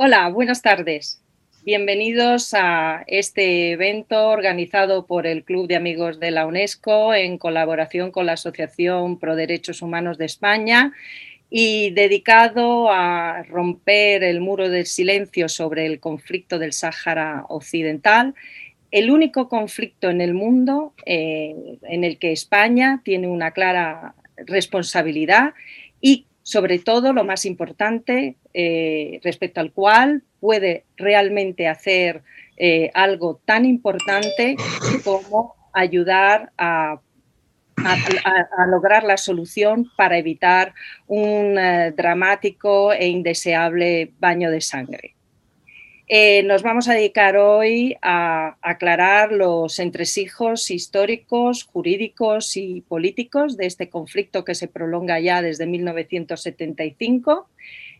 Hola, buenas tardes. Bienvenidos a este evento organizado por el Club de Amigos de la UNESCO en colaboración con la Asociación Pro Derechos Humanos de España y dedicado a romper el muro del silencio sobre el conflicto del Sáhara Occidental, el único conflicto en el mundo eh, en el que España tiene una clara responsabilidad y sobre todo lo más importante eh, respecto al cual puede realmente hacer eh, algo tan importante como ayudar a, lograr la solución para evitar un eh, dramático e indeseable baño de sangre. Eh, nos vamos a dedicar hoy a aclarar los entresijos históricos, jurídicos y políticos de este conflicto que se prolonga ya desde 1975.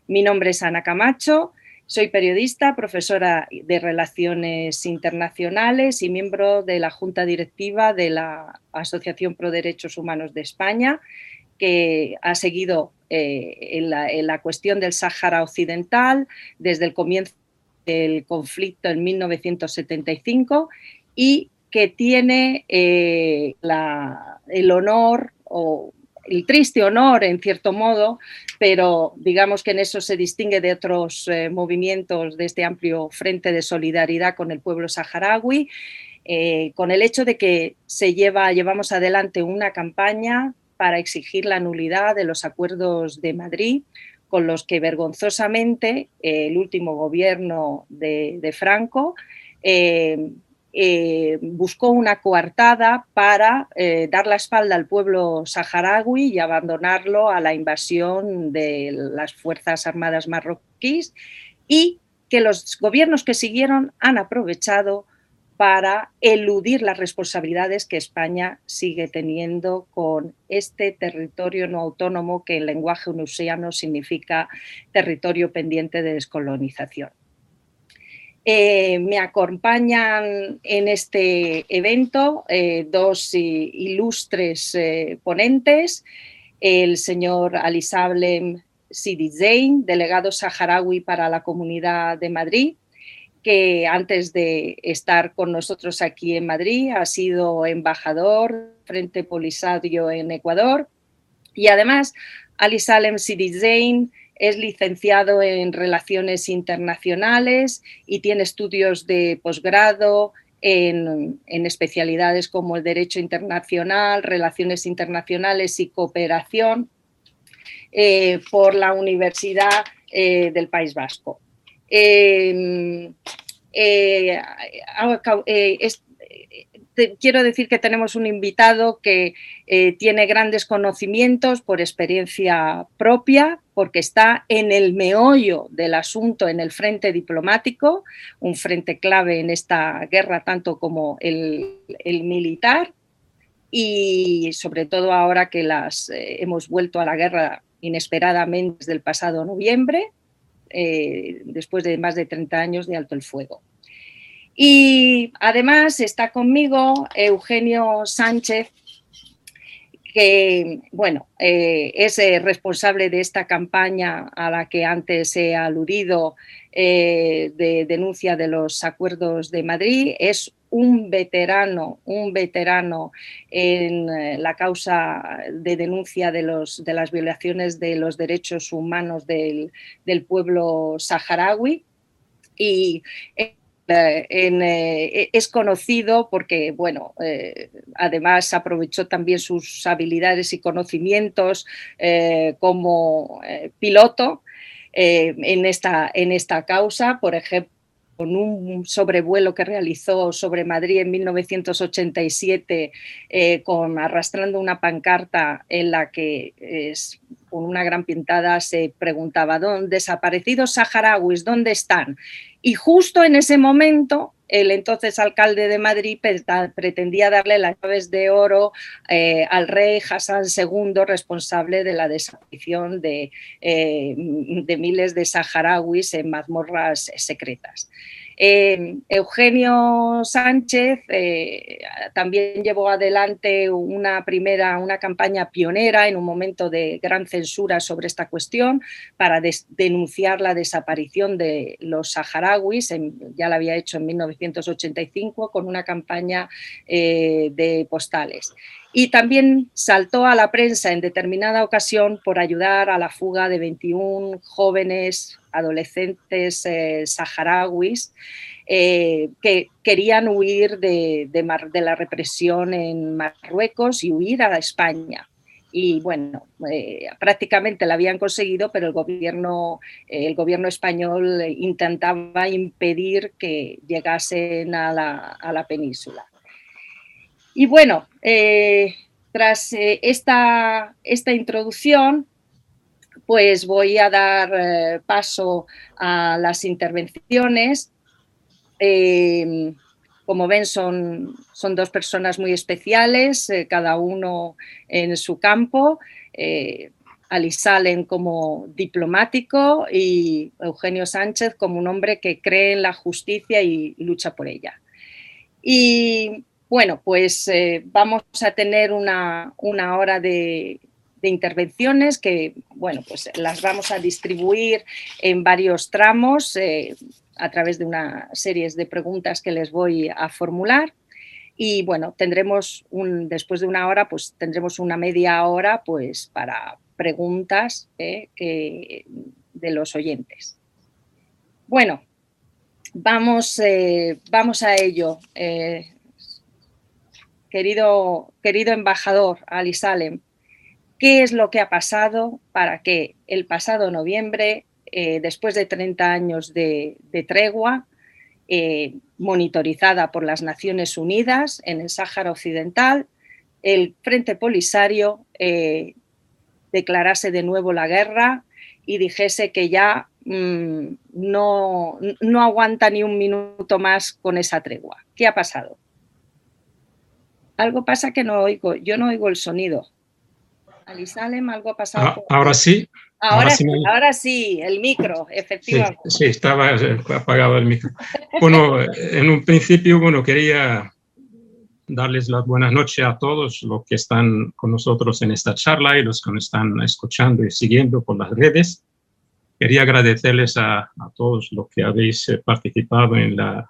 Mi nombre es Ana Camacho, soy periodista, profesora de Relaciones Internacionales y miembro de la Junta Directiva de la Asociación Pro Derechos Humanos de España, que ha seguido eh, en, la, la cuestión del Sáhara Occidental desde el comienzo el conflicto en 1975 y que tiene eh, el honor o el triste honor, en cierto modo, pero digamos que en eso se distingue de otros eh, movimientos de este amplio frente de solidaridad con el pueblo saharaui, eh, con el hecho de que se lleva, llevamos adelante una campaña para exigir la nulidad de los acuerdos de Madrid, con los que vergonzosamente el último gobierno de, Franco eh, eh, buscó una coartada para eh, dar la espalda al pueblo saharaui y abandonarlo a la invasión de las Fuerzas Armadas marroquíes y que los gobiernos que siguieron han aprovechado para eludir las responsabilidades que España sigue teniendo con este territorio no autónomo que en lenguaje unusiano significa territorio pendiente de descolonización. Eh, me acompañan en este evento eh, dos ilustres eh, ponentes, el señor Ali Sablem Sidi Zain, delegado saharaui para la Comunidad de Madrid, que antes de estar con nosotros aquí en Madrid ha sido embajador Frente Polisario en Ecuador y además Ali Salem Sidizain es licenciado en Relaciones Internacionales y tiene estudios de posgrado en, especialidades como el Derecho Internacional, Relaciones Internacionales y Cooperación eh, por la Universidad eh, del País Vasco. Em, eh, eh, quiero decir que tenemos un invitado que eh, tiene grandes conocimientos por experiencia propia, porque está en el meollo del asunto en el frente diplomático, un frente clave en esta guerra tanto como el, militar, y sobre todo ahora que las, hemos vuelto a la guerra inesperadamente desde el pasado noviembre, eh, después de más de 30 años de alto el fuego. Y además está conmigo Eugenio Sánchez, que bueno, eh, es eh, responsable de esta campaña a la que antes he aludido de denuncia de los acuerdos de Madrid. Es un veterano, un veterano en eh, la causa de denuncia de, los, de las violaciones de los derechos humanos del, pueblo saharaui y eh, eh, es conocido porque, bueno, además aprovechó también sus habilidades y conocimientos como piloto en, esta, en esta causa, por ejemplo con un sobrevuelo que realizó sobre Madrid en 1987, eh, con, arrastrando una pancarta en la que es, con una gran pintada se preguntaba, ¿dónde desaparecidos saharauis, ¿dónde están? Y justo en ese momento el entonces alcalde de Madrid pretendía darle las llaves de oro eh, al rey Hassan II, responsable de la desaparición de, eh, de miles de saharauis en mazmorras secretas. Eh, Eugenio Sánchez eh, también llevó adelante una primera, una campaña pionera en un momento de gran censura sobre esta cuestión para denunciar la desaparición de los saharauis, ya la había hecho en 1985 con una campaña eh, de postales. Y también saltó a la prensa en determinada ocasión por ayudar a la fuga de 21 jóvenes adolescentes eh, saharauis eh, que querían huir de, la represión en Marruecos y huir a España. Y bueno, eh, prácticamente la habían conseguido, pero el gobierno, el gobierno español intentaba impedir que llegasen a la península. Y bueno, tras esta, esta, introducción, pues voy a dar eh, paso a las intervenciones. como ven, son, son, dos personas muy especiales, cada uno en su campo. Ali Salen como diplomático y Eugenio Sánchez como un hombre que cree en la justicia y lucha por ella. Y bueno, pues eh, vamos a tener una, hora de, intervenciones que, bueno, pues las vamos a distribuir en varios tramos eh, a través de una serie de preguntas que les voy a formular. Y bueno, tendremos un, después de una hora, pues tendremos una media hora pues para preguntas eh, de los oyentes. Bueno, vamos, vamos a ello querido, querido embajador Ali Salem, ¿qué es lo que ha pasado para que el pasado noviembre, eh, después de 30 años de, tregua, eh, monitorizada por las Naciones Unidas en el Sáhara Occidental, el Frente Polisario eh, declarase de nuevo la guerra y dijese que ya mm, no, no aguanta ni un minuto más con esa tregua. ¿Qué ha pasado? algo pasa que no oigo, yo no oigo el sonido. Ali Salem, algo ha pasado. Ah, ahora sí. Ahora, sí, ahora sí, el micro, efectivamente. Sí, estaba apagado el micro. Bueno, en un principio, bueno, quería darles las buenas noches a todos los que están con nosotros en esta charla y los que nos están escuchando y siguiendo por las redes. Quería agradecerles a, a todos los que habéis eh, participado en la,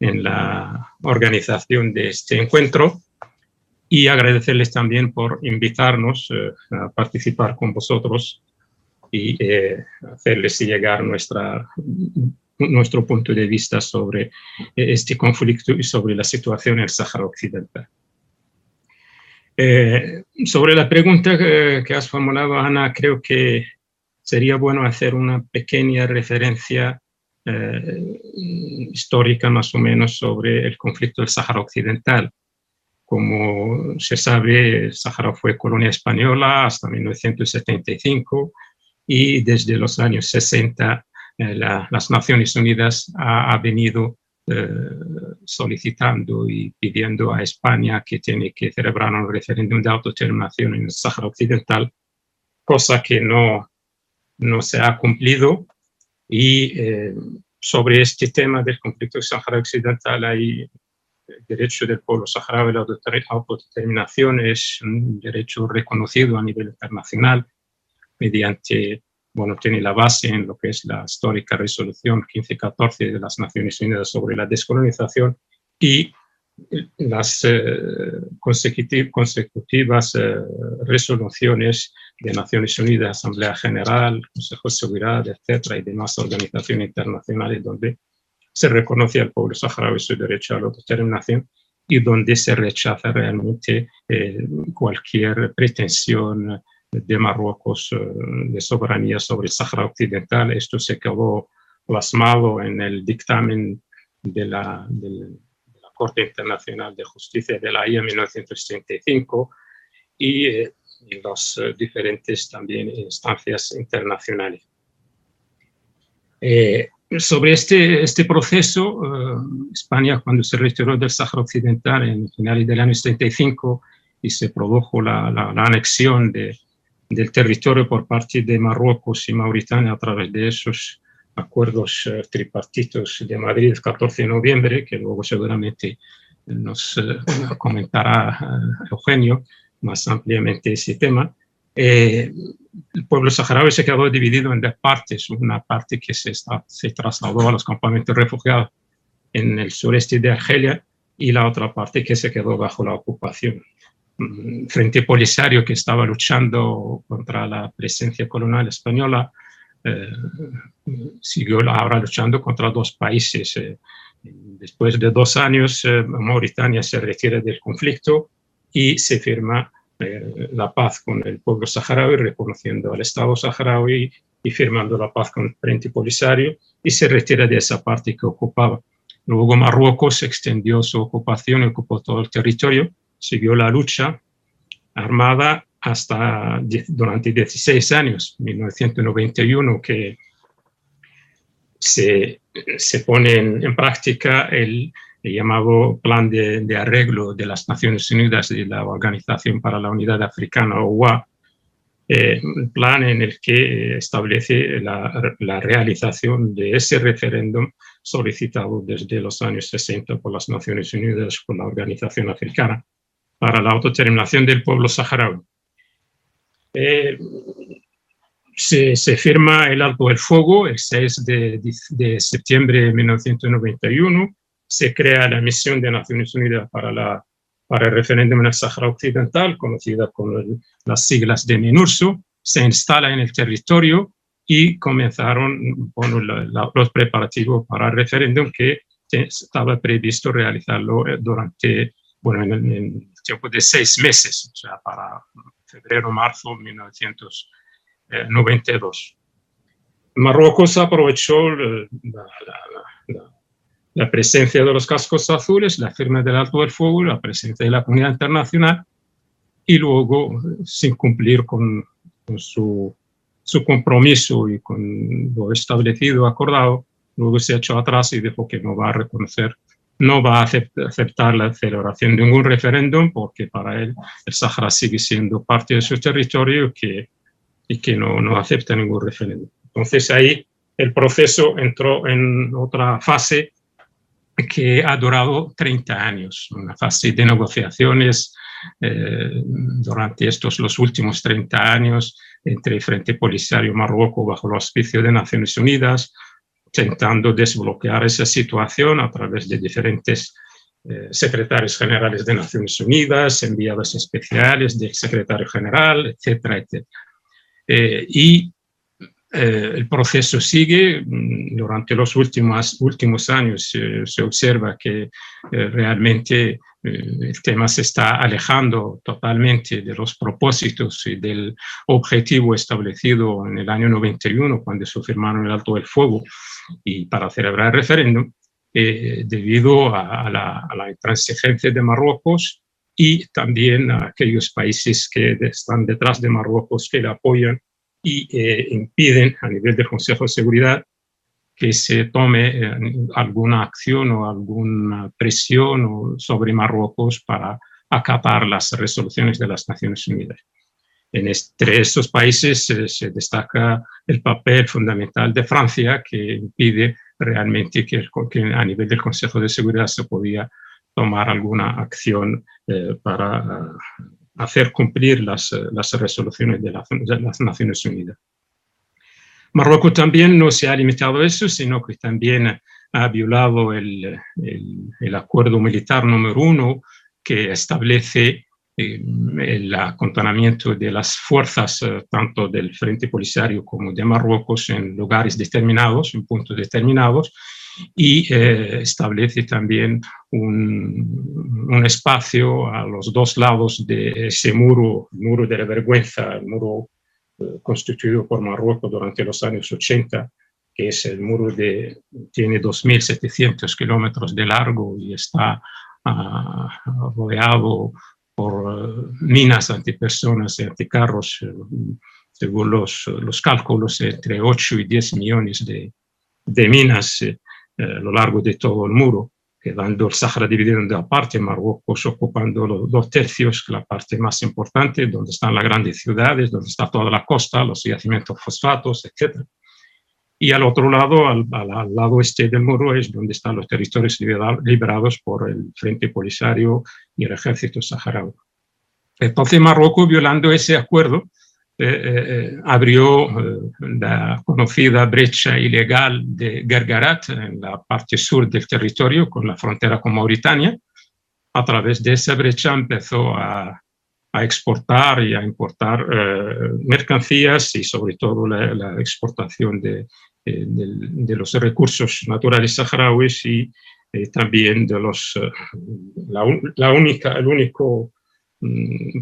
en la organización de este encuentro y agradecerles también por invitarnos eh, a participar con vosotros y eh, hacerles llegar nuestra, nuestro punto de vista sobre eh, este conflicto y sobre la situación en el Sáhara Occidental. sobre la pregunta que has formulado, Ana, creo que sería bueno hacer una pequeña referencia histórica más o menos sobre el conflicto del Sáhara Occidental como se sabe, el Sáhara fue colonia española hasta 1975 y desde los años 60 eh, las Naciones Unidas ha, venido eh, solicitando y pidiendo a España que tiene que celebrar un referéndum de autodeterminación en el Sáhara Occidental, cosa que no, no se ha cumplido. Y eh, sobre este tema del conflicto del Sáhara Occidental hay derecho del pueblo saharaui a la autodeterminación es un derecho reconocido a nivel internacional mediante, bueno, tiene la base en lo que es la histórica resolución 1514 de las Naciones Unidas sobre la descolonización y las eh, consecutivas eh, resoluciones de Naciones Unidas, Asamblea General, Consejo de Seguridad, etcétera, y demás organizaciones internacionales donde se reconoce al pueblo saharaui su derecho a la autodeterminación y donde se rechaza realmente eh, cualquier pretensión de Marruecos eh, de soberanía sobre el Sahara Occidental. Esto se quedó plasmado en el dictamen de la, de la Corte Internacional de Justicia de la IA 1935 y eh, las diferentes también instancias internacionales. Eh, sobre este, este proceso, eh, España cuando se retiró del Sáhara Occidental en finales del año 75 y se produjo la, anexión de, del territorio por parte de Marruecos y Mauritania a través de esos acuerdos tripartitos de Madrid el 14 de noviembre, que luego seguramente nos comentará Eugenio más ampliamente ese tema. El pueblo saharaui se quedó dividido en dos partes, una parte que se, se trasladó a los campamentos refugiados en el sureste de Argelia y la otra parte que se quedó bajo la ocupación. Mm, Frente Polisario, que estaba luchando contra la presencia colonial española, eh, siguió ahora luchando contra dos países. Eh, después de dos años, eh, Mauritania se retira del conflicto y se firma la paz con el pueblo saharaui, reconociendo al Estado saharaui y firmando la paz con el Frente Polisario, y se retira de esa parte que ocupaba. Luego Marruecos extendió su ocupación y ocupó todo el territorio, siguió la lucha armada hasta durante 16 años, 1991, que se, se pone en, práctica el, llamado Plan de, Arreglo de las Naciones Unidas y la Organización para la Unidad Africana, OUA, eh, plan en el que establece la, la realización de ese referéndum solicitado desde los años 60 por las Naciones Unidas, por la Organización Africana, para la autodeterminación del pueblo saharaui. Eh, se, se, firma el alto el fuego el 6 de, de, septiembre de 1991, se crea la misión de Naciones Unidas para, la, para el referéndum en el Sahara Occidental, conocida con las siglas de MINURSO, se instala en el territorio y comenzaron los preparativos para el referéndum que estaba previsto realizarlo eh, durante, bueno, en el, tiempo de seis meses, o sea, para febrero-marzo de 1992. Marruecos aprovechó la, la, presencia de los cascos azules, la firma del alto del fuego, la presencia de la comunidad internacional y luego, sin cumplir con, con su su compromiso y con lo establecido, acordado, luego se echó atrás y dijo que no va a reconocer, no va a aceptar la celebración de ningún referéndum porque para él el Sahara sigue siendo parte de su territorio que, y que no, no acepta ningún referéndum. Entonces ahí el proceso entró en otra fase que ha durado 30 años, una fase de negociaciones eh, durante estos los últimos 30 años entre el Frente Polisario Marruecos bajo el auspicio de Naciones Unidas, intentando desbloquear esa situación a través de diferentes eh, secretarios generales de Naciones Unidas, enviados especiales del secretario general, etcétera, etcétera. Eh, y eh, el proceso sigue. Mm, durante los últimos, últimos años se observa que realmente eh, el tema se está alejando totalmente de los propósitos y del objetivo establecido en el año 91 cuando se firmaron el alto del fuego y para celebrar el referéndum eh, debido a, la, intransigencia de Marruecos y también a aquellos países que están detrás de Marruecos que le apoyan y eh, impiden a nivel del Consejo de Seguridad que se tome eh, alguna acción o alguna presión sobre Marruecos para acatar las resoluciones de las Naciones Unidas. En entre estos países se destaca el papel fundamental de Francia, que impide realmente que, a nivel del Consejo de Seguridad se podía tomar alguna acción eh, para eh, hacer cumplir las, las resoluciones de, de las Naciones Unidas. Marruecos también no se ha limitado a eso, sino que también ha violado el, el, acuerdo militar número uno que establece eh, el acontonamiento de las fuerzas eh, tanto del Frente Polisario como de Marruecos en lugares determinados, en puntos determinados, y eh, establece también un, espacio a los dos lados de ese muro, el muro de la vergüenza, el muro constituido por Marruecos durante los años 80, que es el muro de, tiene 2.700 kilómetros de largo y está ah, rodeado por eh, minas antipersonas y anticarros, eh, según los, los, cálculos, entre 8 y 10 millones de, de minas eh, a lo largo de todo el muro quedando el Sahara dividido en dos partes, Marruecos ocupando los dos tercios, la parte más importante, donde están las grandes ciudades, donde está toda la costa, los yacimientos fosfatos, etc. y al otro lado, al, lado este del muro, es donde están los territorios liberados por el Frente Polisario y el ejército saharaui. Entonces Marruecos, violando ese acuerdo, eh, eh, eh, abrió la conocida brecha ilegal de Gergarat en la parte sur del territorio, con la frontera con Mauritania. A través de esa brecha empezó a, a exportar y a importar mercancías y sobre todo la exportación de, eh, de, los recursos naturales saharauis y eh, también de los, eh, la, única, el único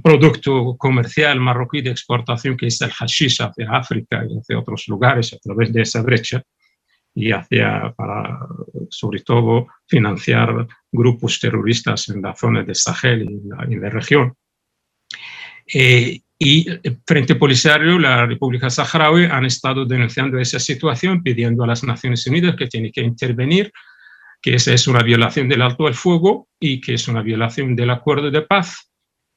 producto comercial marroquí de exportación que es el hashish hacia África y hacia otros lugares a través de esa brecha y hacia, para sobre todo financiar grupos terroristas en la zona de Sahel y la, la región. Y Frente Polisario, la República Saharaui, han estado denunciando esa situación, pidiendo a las Naciones Unidas que tiene que intervenir, que esa es una violación del alto al fuego y que es una violación del acuerdo de paz,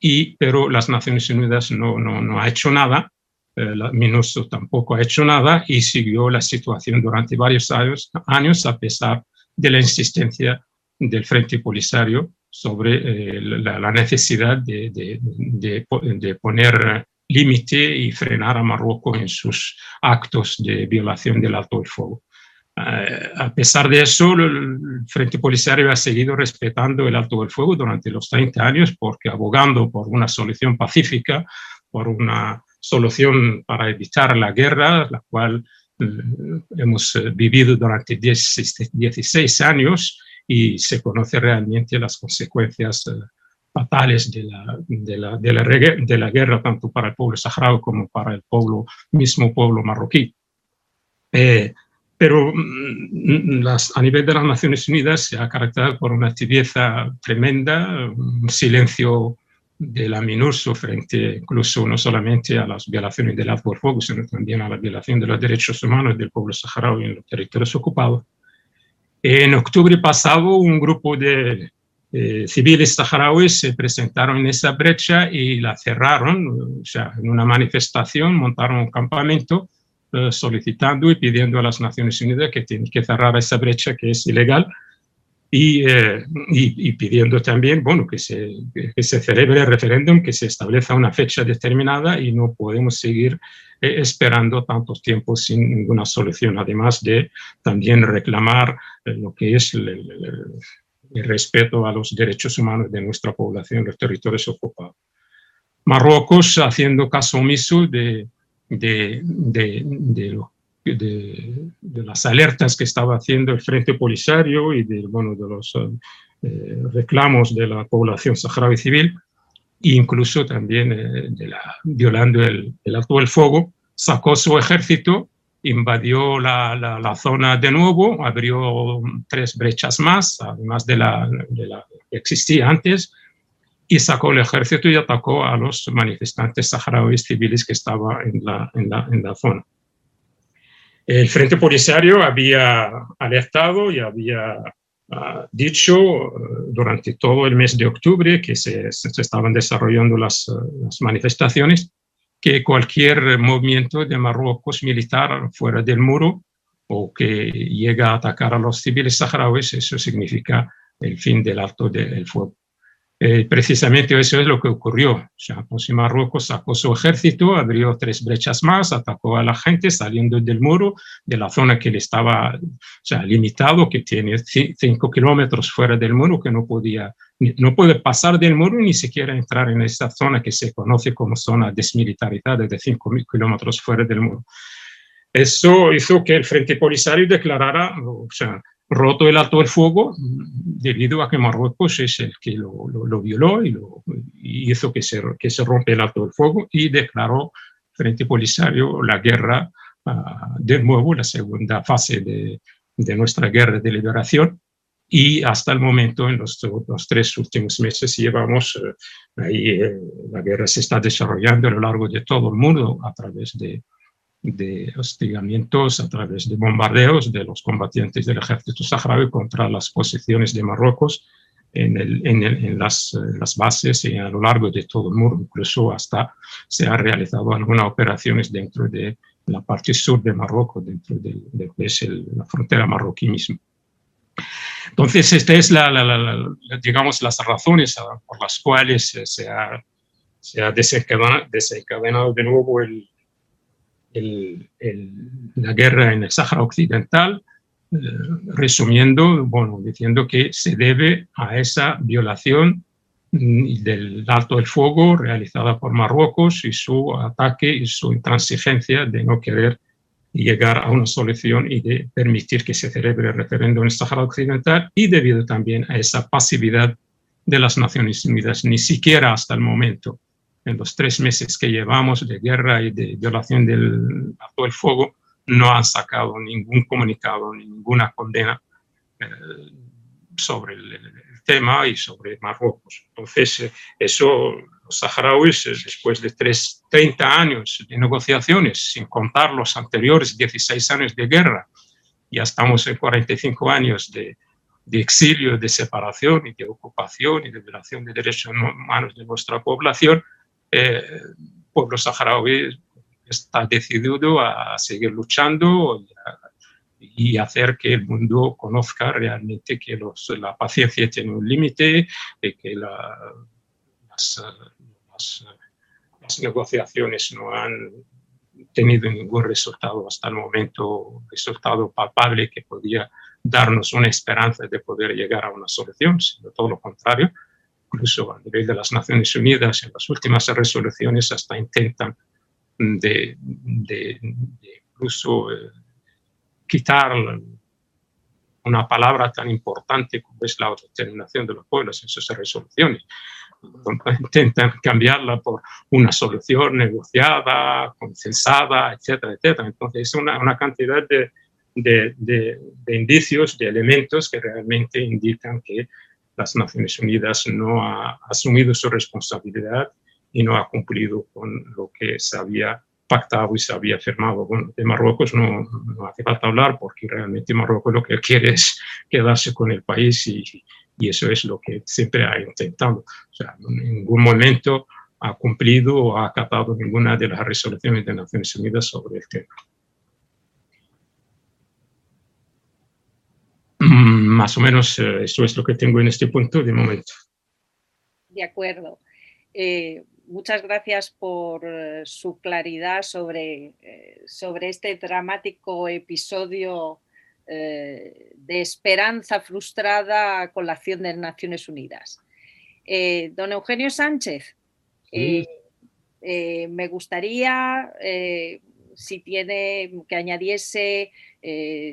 y, pero las Naciones Unidas no, no, no ha hecho nada, eh, la MINUSO tampoco ha hecho nada y siguió la situación durante varios años, años a pesar de la insistencia del Frente Polisario sobre eh, la, necesidad de, de, poner límite y frenar a Marruecos en sus actos de violación del alto el fuego. Eh, a pesar de eso, el Frente Polisario ha seguido respetando el alto el fuego durante los 30 años porque abogando por una solución pacífica, por una solución para evitar la guerra, la cual eh, hemos vivido durante 16 años, y se conoce realmente las consecuencias eh, fatales de la, de, la, de, la, guerra, tanto para el pueblo saharaui como para el pueblo, mismo pueblo marroquí. Eh, pero mm, las, a nivel de las Naciones Unidas se ha caracterizado por una tibieza tremenda, un silencio de la MINURSO frente incluso no solamente a las violaciones del alto fuego, sino también a la violación de los derechos humanos del pueblo saharaui en los territorios ocupados. En octubre pasado, un grupo de eh, civiles saharauis se presentaron en esa brecha y la cerraron, o sea, en una manifestación, montaron un campamento eh, solicitando y pidiendo a las Naciones Unidas que tienen que cerrar esa brecha que es ilegal eh, y, y, pidiendo también bueno, que, se, que se celebre el referéndum, que se establezca una fecha determinada y no podemos seguir eh, esperando tanto tiempo sin ninguna solución, además de también reclamar eh, lo que es el, el, respeto a los derechos humanos de nuestra población en los territorios ocupados. Marruecos haciendo caso omiso de, de, de, de, de, las alertas que estaba haciendo el Frente Polisario y de, bueno, de los eh, reclamos de la población saharaui civil, e incluso también eh, de la, violando el, el acto del fuego, sacó su ejército, invadió la, la, zona de nuevo, abrió tres brechas más, además de la, de la que existía antes, y sacó el ejército y atacó a los manifestantes saharauis civiles que estaban en la, en la, en la zona. El Frente Polisario había alertado y había uh, dicho uh, durante todo el mes de octubre que se, estaban desarrollando las, uh, las, manifestaciones, que cualquier movimiento de Marruecos militar fuera del muro o que llega a atacar a los civiles saharauis, eso significa el fin del alto del fuego. Eh, precisamente eso es lo que ocurrió. Sea, pues Marruecos sacó su ejército, abrió tres brechas más, atacó a la gente saliendo del muro, de la zona que le estaba sea, limitado, que tiene cinco kilómetros fuera del muro, que no podía, no puede pasar del muro ni siquiera entrar en esta zona que se conoce como zona desmilitarizada de cinco kilómetros fuera del muro. Eso hizo que el Frente Polisario declarara, o sea, roto el alto del fuego debido a que Marruecos es el que lo, violó y, hizo que se, que se rompe el alto del fuego y declaró Frente Polisario la guerra uh, de nuevo, la segunda fase de, de, nuestra guerra de liberación. Y hasta el momento, en los, los tres últimos meses, llevamos uh, ahí, eh, la guerra se está desarrollando a lo largo de todo el mundo a través de, de hostigamientos a través de bombardeos de los combatientes del ejército saharaui contra las posiciones de Marruecos en, el, en, las, las, bases y a lo largo de todo el muro, incluso hasta se han realizado algunas operaciones dentro de la parte sur de Marruecos, dentro de, es la frontera marroquí misma. Entonces, estas es la, digamos, las razones por las cuales se ha, se ha desencadenado, de nuevo el, la guerra en el Sáhara Occidental, eh, resumiendo, bueno, diciendo que se debe a esa violación mm, del alto el fuego realizada por Marruecos y su ataque y su intransigencia de no querer llegar a una solución y de permitir que se celebre el referéndum en el Sáhara Occidental y debido también a esa pasividad de las Naciones Unidas, ni siquiera hasta el momento, en los tres meses que llevamos de guerra y de violación del alto el fuego, no han sacado ningún comunicado, ninguna condena eh, sobre el, tema y sobre Marruecos. Entonces, eh, eso, los saharauis, eh, después de tres, 30 años de negociaciones, sin contar los anteriores 16 años de guerra, ya estamos en 45 años de, de exilio, de separación y de ocupación y de violación de derechos humanos de nuestra población, el pueblo saharaui está decidido a seguir luchando y, hacer que el mundo conozca realmente que la paciencia tiene un límite y que las, negociaciones no han tenido ningún resultado hasta el momento, resultado palpable que podía darnos una esperanza de poder llegar a una solución, sino todo lo contrario. Incluso a nivel de las Naciones Unidas, en las últimas resoluciones hasta intentan de, incluso eh, quitar una palabra tan importante como es la autodeterminación de los pueblos en sus resoluciones. Intentan cambiarla por una solución negociada, consensada, etcétera, etcétera. Entonces, es una, una cantidad de, de, de, indicios, de elementos que realmente indican que las Naciones Unidas no ha asumido su responsabilidad y no ha cumplido con lo que se había pactado y se había firmado. Bueno, de Marruecos no, no hace falta hablar porque realmente Marruecos lo que quiere es quedarse con el país y, y eso es lo que siempre ha intentado. O sea, en ningún momento ha cumplido o ha acatado ninguna de las resoluciones de Naciones Unidas sobre el tema. Mm, más o menos eh, eso es lo que tengo en este punto de momento. De acuerdo. Eh, muchas gracias por eh, su claridad sobre, sobre este dramático episodio de esperanza frustrada con la acción de Naciones Unidas. don Eugenio Sánchez, me gustaría si tiene que añadiese,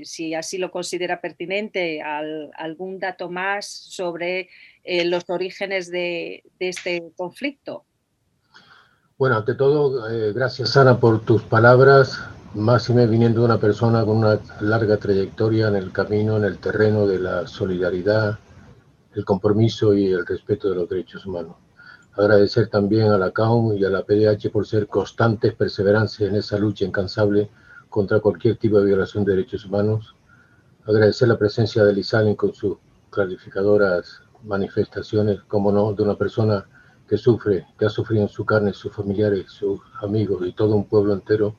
si así lo considera pertinente, algún dato más sobre los orígenes de este conflicto. Bueno, ante todo, eh, gracias Ana por tus palabras, más y me viniendo de una persona con una larga trayectoria en el camino, en el terreno de la solidaridad, el compromiso y el respeto de los derechos humanos. Agradecer también a la CAUM y a la PDH por ser constantes, perseverancia en esa lucha incansable contra cualquier tipo de violación de derechos humanos. Agradecer la presencia de Lizalin con sus clarificadoras manifestaciones, como no, de una persona que sufre, que ha sufrido en su carne, sus familiares, sus amigos y todo un pueblo entero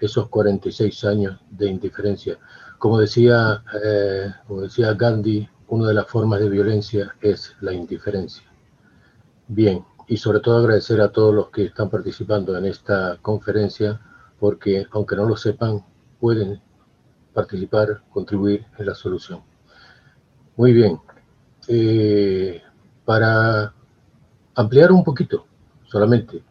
esos 46 años de indiferencia. Como decía, eh, como decía Gandhi, una de las formas de violencia es la indiferencia. Bien, y sobre todo agradecer a todos los que están participando en esta conferencia, porque aunque no lo sepan, pueden participar, contribuir en la solución. Muy bien. Eh, para ampliar un poquito solamente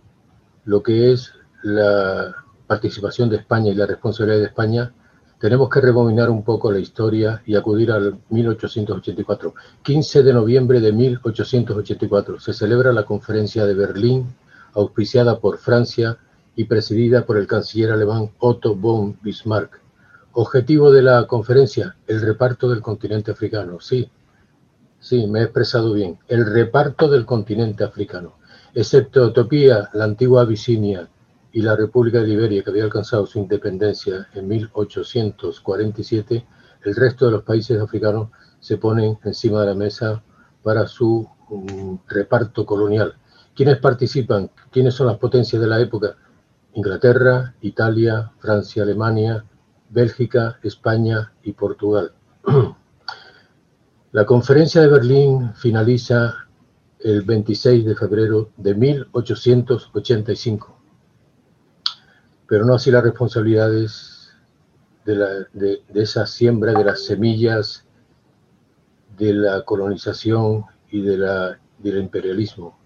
lo que es la participación de España y la responsabilidad de España, tenemos que rebobinar un poco la historia y acudir al 1884. 15 de noviembre de 1884 se celebra la conferencia de Berlín, auspiciada por Francia y presidida por el canciller alemán Otto von Bismarck. Objetivo de la conferencia, el reparto del continente africano. Sí, Sí, me he expresado bien. El reparto del continente africano. Excepto Etiopía, la antigua Abisinia y la República de Liberia, que había alcanzado su independencia en 1847, el resto de los países africanos se ponen encima de la mesa para su um, reparto colonial. ¿Quiénes participan? ¿Quiénes son las potencias de la época? Inglaterra, Italia, Francia, Alemania, Bélgica, España y Portugal. La conferencia de Berlín finaliza el 26 de febrero de 1885, pero no así las responsabilidades de, esa siembra de las semillas de la colonización y del imperialismo,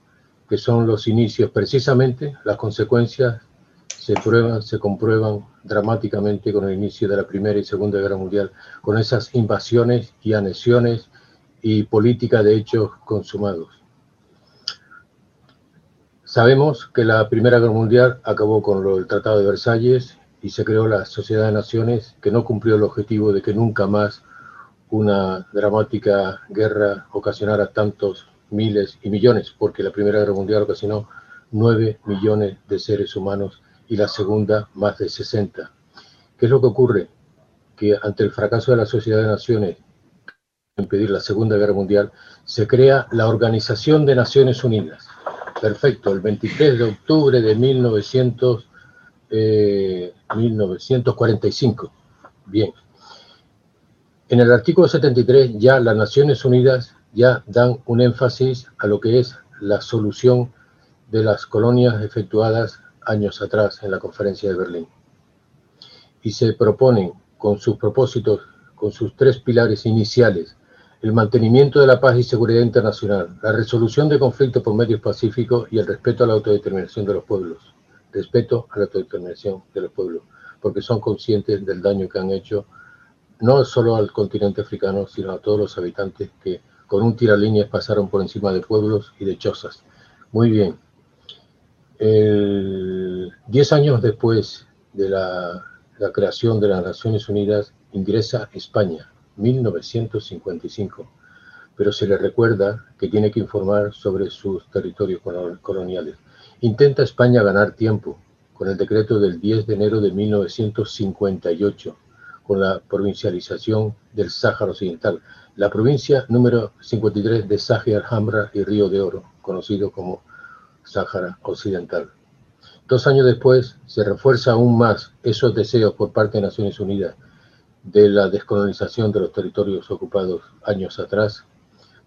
que son los inicios, precisamente las consecuencias se prueban, se comprueban dramáticamente con el inicio de la Primera y Segunda Guerra Mundial, con esas invasiones y anexiones y política de hechos consumados. Sabemos que la Primera Guerra Mundial acabó con el Tratado de Versalles y se creó la Sociedad de Naciones que no cumplió el objetivo de que nunca más una dramática guerra ocasionara tantos miles y millones, porque la Primera Guerra Mundial ocasionó nueve millones de seres humanos y la Segunda más de 60. ¿Qué es lo que ocurre? Que ante el fracaso de la Sociedad de Naciones, impedir la Segunda Guerra Mundial, se crea la Organización de Naciones Unidas. Perfecto, el 23 de octubre de 1900, 1945. Eh, Bien, en el artículo 73 ya las Naciones Unidas ya dan un énfasis a lo que es la solución de las colonias efectuadas años atrás en la conferencia de Berlín. Y se proponen con sus propósitos, con sus tres pilares iniciales, el mantenimiento de la paz y seguridad internacional, la resolución de conflictos por medios pacíficos y el respeto a la autodeterminación de los pueblos. Respeto a la autodeterminación de los pueblos, porque son conscientes del daño que han hecho no solo al continente africano, sino a todos los habitantes que con un tiralíneas pasaron por encima de pueblos y de chozas. Muy bien. diez años después de la, la creación de las Naciones Unidas, ingresa España, 1955, pero se le recuerda que tiene que informar sobre sus territorios coloniales. Intenta España ganar tiempo con el decreto del 10 de enero de 1958 con la provincialización del Sáhara Occidental, la provincia número 53 de Sáhara, Alhambra y Río de Oro, conocido como Sáhara Occidental. Dos años después se refuerza aún más esos deseos por parte de Naciones Unidas de la descolonización de los territorios ocupados años atrás,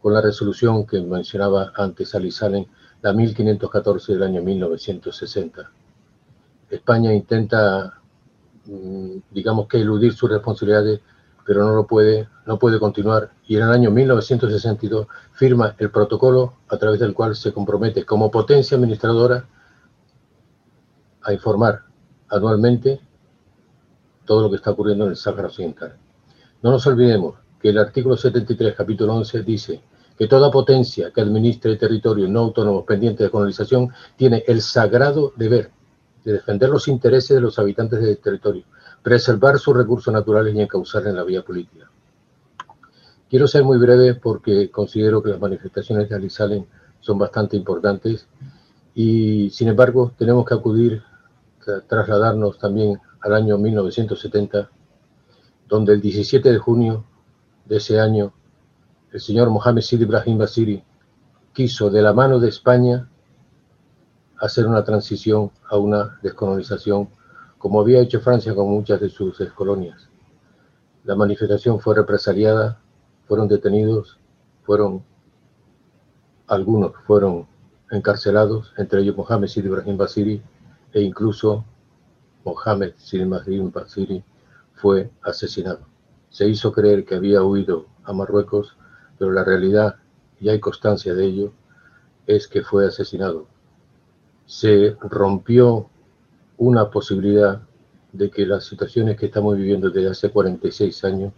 con la resolución que mencionaba antes Alizalen, la 1514 del año 1960. España intenta Mm, digamos que eludir sus responsabilidades, pero no lo puede, no puede continuar. Y en el año 1962 firma el protocolo a través del cual se compromete como potencia administradora a informar anualmente todo lo que está ocurriendo en el Sáhara Occidental. No nos olvidemos que el artículo 73, capítulo 11, dice que toda potencia que administre territorios no autónomos pendientes de colonización tiene el sagrado deber de defender los intereses de los habitantes del territorio, preservar sus recursos naturales y encauzar en la vía política. Quiero ser muy breve porque considero que las manifestaciones de Alizalen son bastante importantes y sin embargo tenemos que acudir, trasladarnos también al año 1970, donde el 17 de junio de ese año el señor Mohamed Sidi Ibrahim Basiri quiso de la mano de España hacer una transición a una descolonización, como había hecho Francia con muchas de sus colonias. La manifestación fue represaliada, fueron detenidos, fueron, algunos fueron encarcelados, entre ellos Mohamed Sidi Ibrahim Basiri, e incluso Mohamed Ibrahim Basiri fue asesinado. Se hizo creer que había huido a Marruecos, pero la realidad, y hay constancia de ello, es que fue asesinado se rompió una posibilidad de que las situaciones que estamos viviendo desde hace 46 años,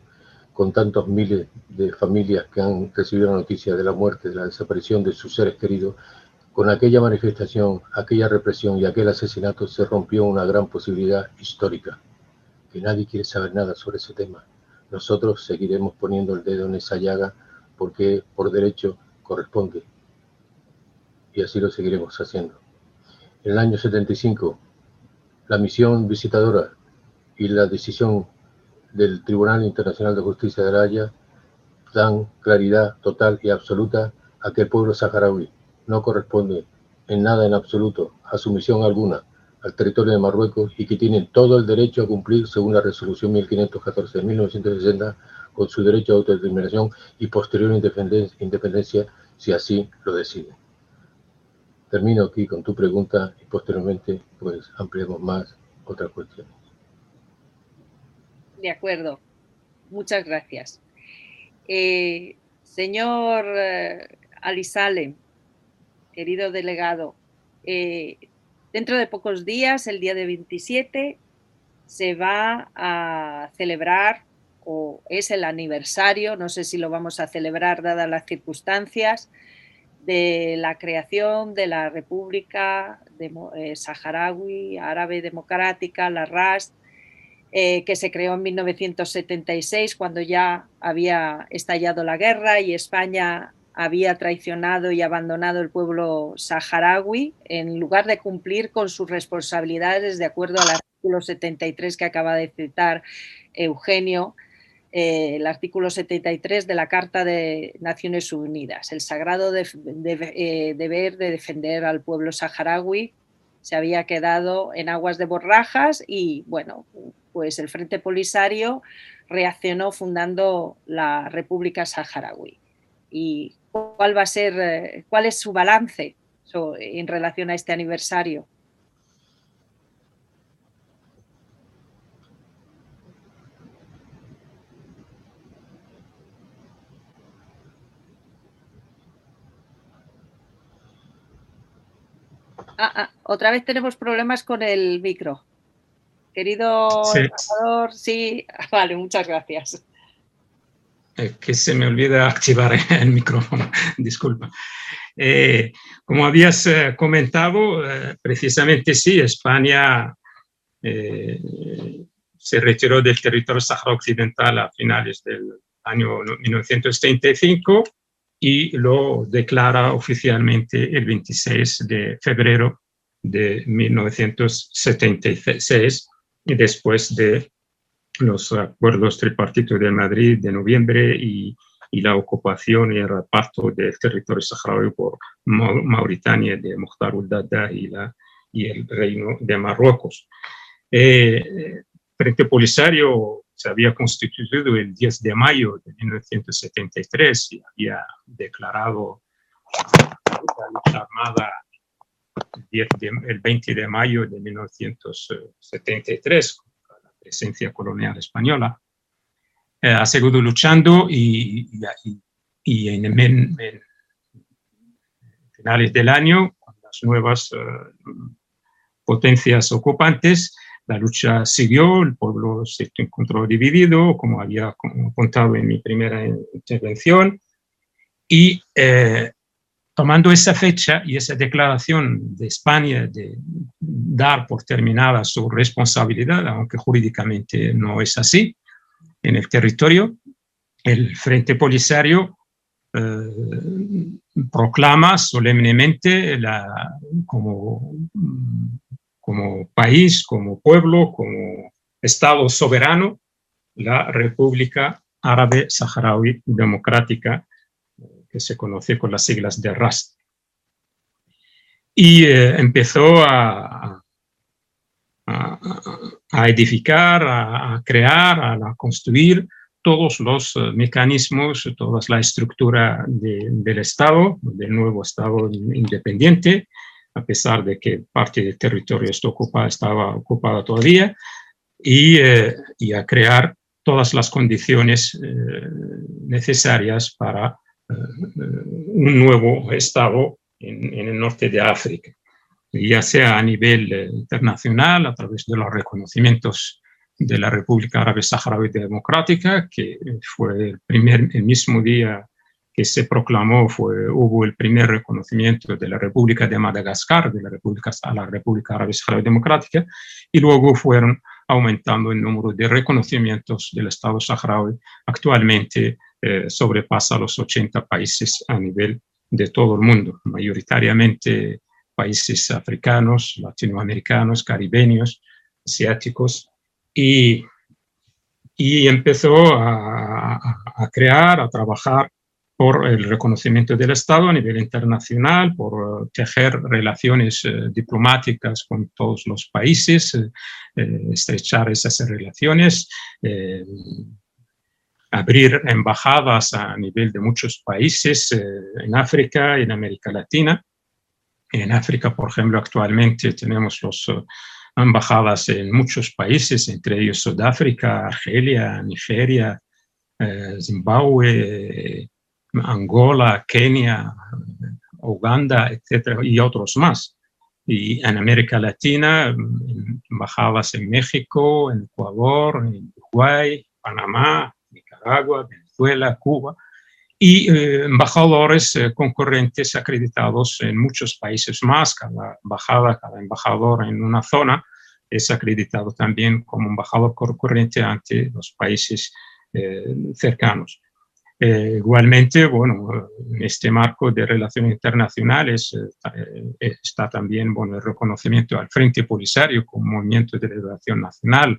con tantos miles de familias que han recibido la noticia de la muerte, de la desaparición de sus seres queridos, con aquella manifestación, aquella represión y aquel asesinato se rompió una gran posibilidad histórica, que nadie quiere saber nada sobre ese tema. Nosotros seguiremos poniendo el dedo en esa llaga porque por derecho corresponde y así lo seguiremos haciendo. En el año 75, la misión visitadora y la decisión del Tribunal Internacional de Justicia de la Haya dan claridad total y absoluta a que el pueblo saharaui no corresponde en nada en absoluto a sumisión alguna al territorio de Marruecos y que tienen todo el derecho a cumplir, según la resolución 1514 de 1960, con su derecho a autodeterminación y posterior independencia, si así lo deciden. Termino aquí con tu pregunta y posteriormente pues ampliemos más otras cuestiones. De acuerdo. Muchas gracias. Eh, señor eh, Alisale, querido delegado, eh, dentro de pocos días, el día de 27, se va a celebrar o es el aniversario, no sé si lo vamos a celebrar dadas las circunstancias, de la creación de la República de, Saharaui Árabe Democrática, la RAS, eh, que se creó en 1976 cuando ya había estallado la guerra y España había traicionado y abandonado el pueblo saharaui en lugar de cumplir con sus responsabilidades de acuerdo al artículo 73 que acaba de citar Eugenio, eh, el artículo 73 de la Carta de Naciones Unidas, el sagrado eh, deber de defender al pueblo saharaui se había quedado en aguas de borrajas y bueno, pues el Frente Polisario reaccionó fundando la República Saharaui. ¿Y cuál va a ser, eh, cuál es su balance en relación a este aniversario? Ah, ah, otra vez tenemos problemas con el micro. Querido sí. sí, vale, muchas gracias. Que se me olvida activar el micrófono, disculpa. Eh, como habías eh, comentado, eh, precisamente sí, España se retiró del territorio Sahara Occidental a finales del año 1935 y lo declara oficialmente el 26 de febrero de 1976 y después de los acuerdos tripartitos de Madrid de noviembre y, y la ocupación y el reparto del territorio saharaui por Mauritania de Mukhtar al y, y el Reino de Marruecos. Eh, Frente Polisario se había constituido el 10 de mayo de 1973 y había declarado la lucha armada el 20 de mayo de 1973 contra la presencia colonial española. Eh, ha seguido luchando y, y, en, finales del año, con las nuevas eh, potencias ocupantes, la lucha siguió, el pueblo se encontró dividido, como había contado en mi primera intervención, y eh, tomando esa fecha y esa declaración de España de dar por terminada su responsabilidad, aunque jurídicamente no es así, en el territorio, el Frente Polisario eh, proclama solemnemente como como país, como pueblo, como Estado soberano, la República Árabe Saharaui Democrática, que se conoce con las siglas de RAST. Y eh, empezó a, a, edificar, a, crear, a, construir todos los eh, mecanismos, toda la estructura del Estado, del nuevo Estado independiente, a pesar de que parte del territorio estaba ocupada todavía, eh, y, a crear todas las condiciones eh, necesarias para un nuevo Estado en, el norte de África, ya sea a nivel internacional, a través de los reconocimientos de la República Árabe Saharaui Democrática, que fue el, primer, el mismo día que se proclamó fue, hubo el primer reconocimiento de la República de Madagascar, de la República, a la República Árabe Saharaui Democrática, y luego fueron aumentando el número de reconocimientos del Estado saharaui. Actualmente eh, sobrepasa los 80 países a nivel de todo el mundo, mayoritariamente países africanos, latinoamericanos, caribeños, asiáticos, y, y empezó a, a crear, a trabajar por el reconocimiento del Estado a nivel internacional, por tejer relaciones diplomáticas con todos los países, estrechar esas relaciones, abrir embajadas a nivel de muchos países en África en América Latina. En África, por ejemplo, actualmente tenemos las eh, embajadas en muchos países, entre ellos Sudáfrica, Argelia, Nigeria, eh, Zimbabue, Angola, Kenia, Uganda, etcétera, y otros más. Y en América Latina, embajadas en México, en Ecuador, en Uruguay, Panamá, Nicaragua, Venezuela, Cuba y eh, embajadores eh, concurrentes acreditados en muchos países más. Cada embajada, cada embajador en una zona es acreditado también como embajador concurrente ante los países eh, cercanos. igualmente, bueno, en este marco de relaciones internacionales está también bueno, el reconocimiento al Frente Polisario como movimiento de liberación nacional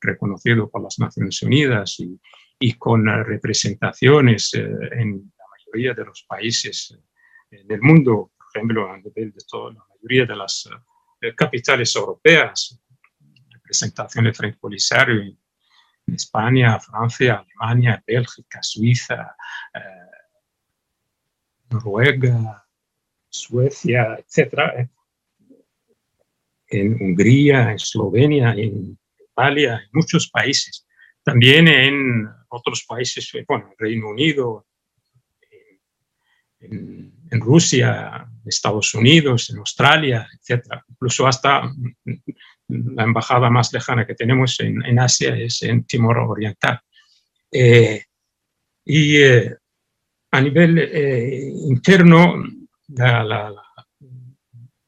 reconocido por las Naciones Unidas y, y con representaciones eh, en la mayoría de los países eh, del mundo, por ejemplo, a nivel de toda la mayoría de las eh, capitales europeas, representación del Frente Polisario en, España, Francia, Alemania, Bélgica, Suiza, Noruega, Suecia, etc. En Hungría, en Eslovenia, en Italia, en muchos países. También en otros países, eh, bueno, Reino Unido, en, Rusia, Estados Unidos, en Australia, etc. Incluso hasta la embajada más lejana que tenemos en, Asia es en Timor Oriental. Eh, y eh, a nivel interno, la,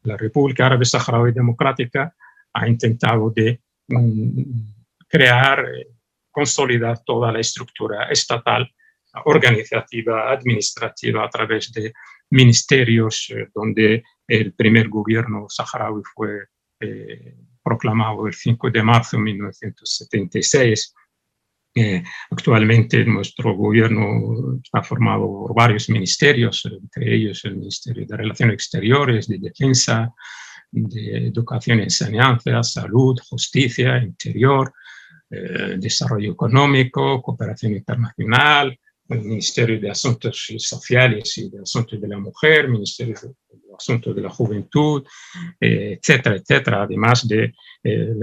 República Árabe Saharaui Democrática ha intentado de mm, crear consolidar toda la estructura estatal, organizativa, administrativa a través de ministerios, eh, donde el primer gobierno saharaui fue eh, proclamado el 5 de marzo de 1976. Eh, actualmente nuestro gobierno está formado por varios ministerios, entre ellos el Ministerio de Relaciones Exteriores, de Defensa, de Educación Enseñanza, Salud, Justicia, Interior, eh, desarrollo Económico, Cooperación Internacional, el Ministerio de Asuntos Sociales y de Asuntos de la Mujer, Ministerio de Asuntos de la Juventud, eh, etcétera, etcétera, además de eh,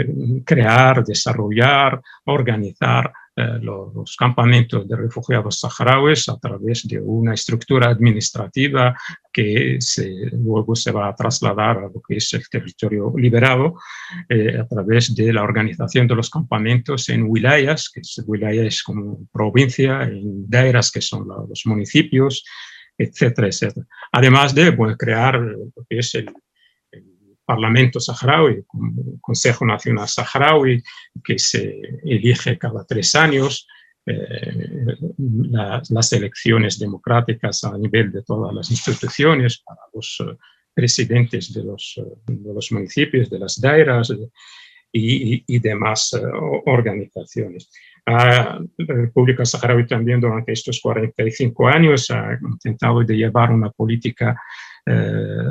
crear, desarrollar, organizar eh, los, campamentos de refugiados saharauis a través de una estructura administrativa que luego se va a trasladar a lo que es el territorio liberado eh, a través de la organización de los campamentos en wilayas, que es, wilayas como provincia, en dairas, que son los municipios, etcétera, etcétera. Además de crear lo que es el, Parlamento Saharaui, Consejo Nacional Saharaui, que se elige cada tres años, eh, las elecciones democráticas a nivel de todas las instituciones para los eh, presidentes de los, eh, de los, municipios, de las dairas y, y demás organizaciones. la República Saharaui también durante estos 45 años ha intentado de llevar una política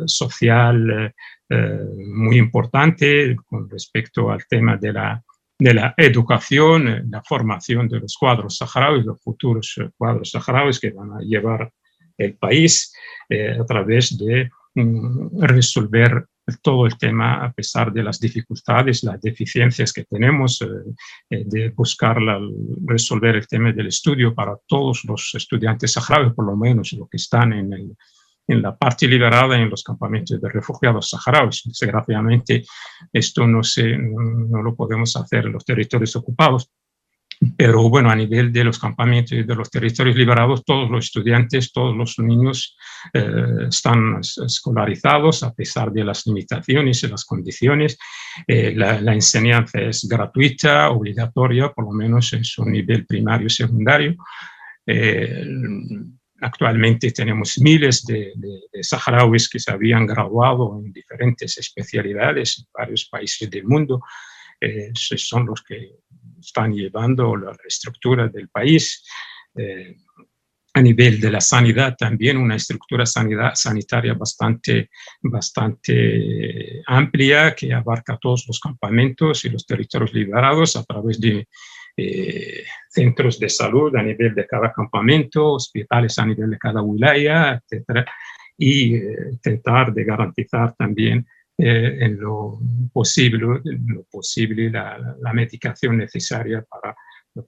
social eh, muy importante con respecto al tema de la, de la educación, eh, la formación de los cuadros saharauis, los futuros eh, cuadros saharauis que van a llevar el país a través de mm, resolver todo el tema a pesar de las dificultades, las deficiencias que tenemos, de buscar resolver el tema del estudio para todos los estudiantes saharauis, por lo menos los que están en el, en la parte liberada en los campamentos de refugiados saharauis. Desgraciadamente, esto no, se, no lo podemos hacer en los territorios ocupados. Pero bueno, a nivel de los campamentos y de los territorios liberados, todos los estudiantes, todos los niños eh, están escolarizados a pesar de las limitaciones y las condiciones. Eh, la, la, enseñanza es gratuita, obligatoria, por lo menos en su nivel primario y secundario. Eh, Actualmente tenemos miles de, saharauis que se habían graduado en diferentes especialidades en varios países del mundo. Eh, son los que están llevando la estructura del país. Eh, a nivel de la sanidad también una estructura sanitaria bastante, bastante amplia que abarca todos los campamentos y los territorios liberados a través de eh, centros de salud a nivel de cada campamento, hospitales a nivel de cada wilaya, etc. Y eh, intentar de garantizar también eh, en lo posible, lo posible la medicación necesaria para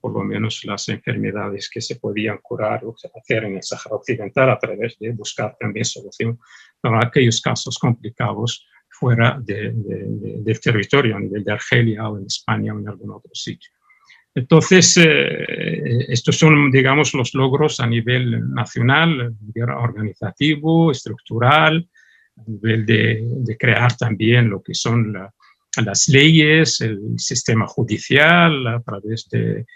por lo menos las enfermedades que se podían curar o hacer en el Sahara Occidental a través de buscar también solución para aquellos casos complicados fuera del territorio, a nivel de Argelia o en España o en algún otro sitio. Entonces, eh, estos son, digamos, los logros a nivel nacional, organizativo, estructural, a nivel de, de crear también lo que son la, las leyes, el sistema judicial, a través de,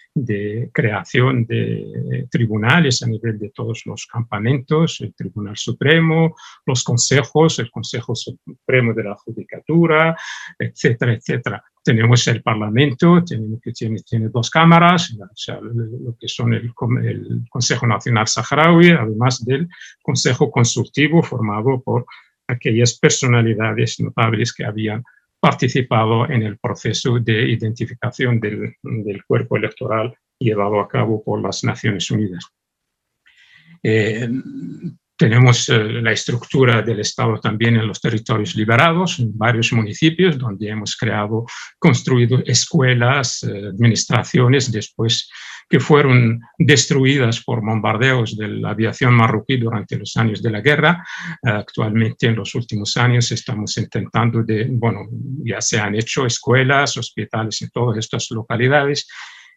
creación de tribunales a nivel de todos los campamentos, el Tribunal Supremo, los consejos, el Consejo Supremo de la Judicatura, etcétera, etcétera. Tenemos el Parlamento, tenemos, que tiene, tiene dos cámaras, o sea, lo que son el, el Consejo Nacional Saharaui, además del Consejo Consultivo formado por aquellas personalidades notables que habían participado en el proceso de identificación del, cuerpo electoral llevado a cabo por las Naciones Unidas. Eh, tenemos eh, la estructura del Estado también en los territorios liberados, en varios municipios donde hemos creado, construido escuelas, eh, administraciones, después que fueron destruidas por bombardeos de la aviación marroquí durante los años de la guerra. actualmente, en los últimos años, estamos intentando de, bueno, ya se han hecho escuelas, hospitales en todas estas localidades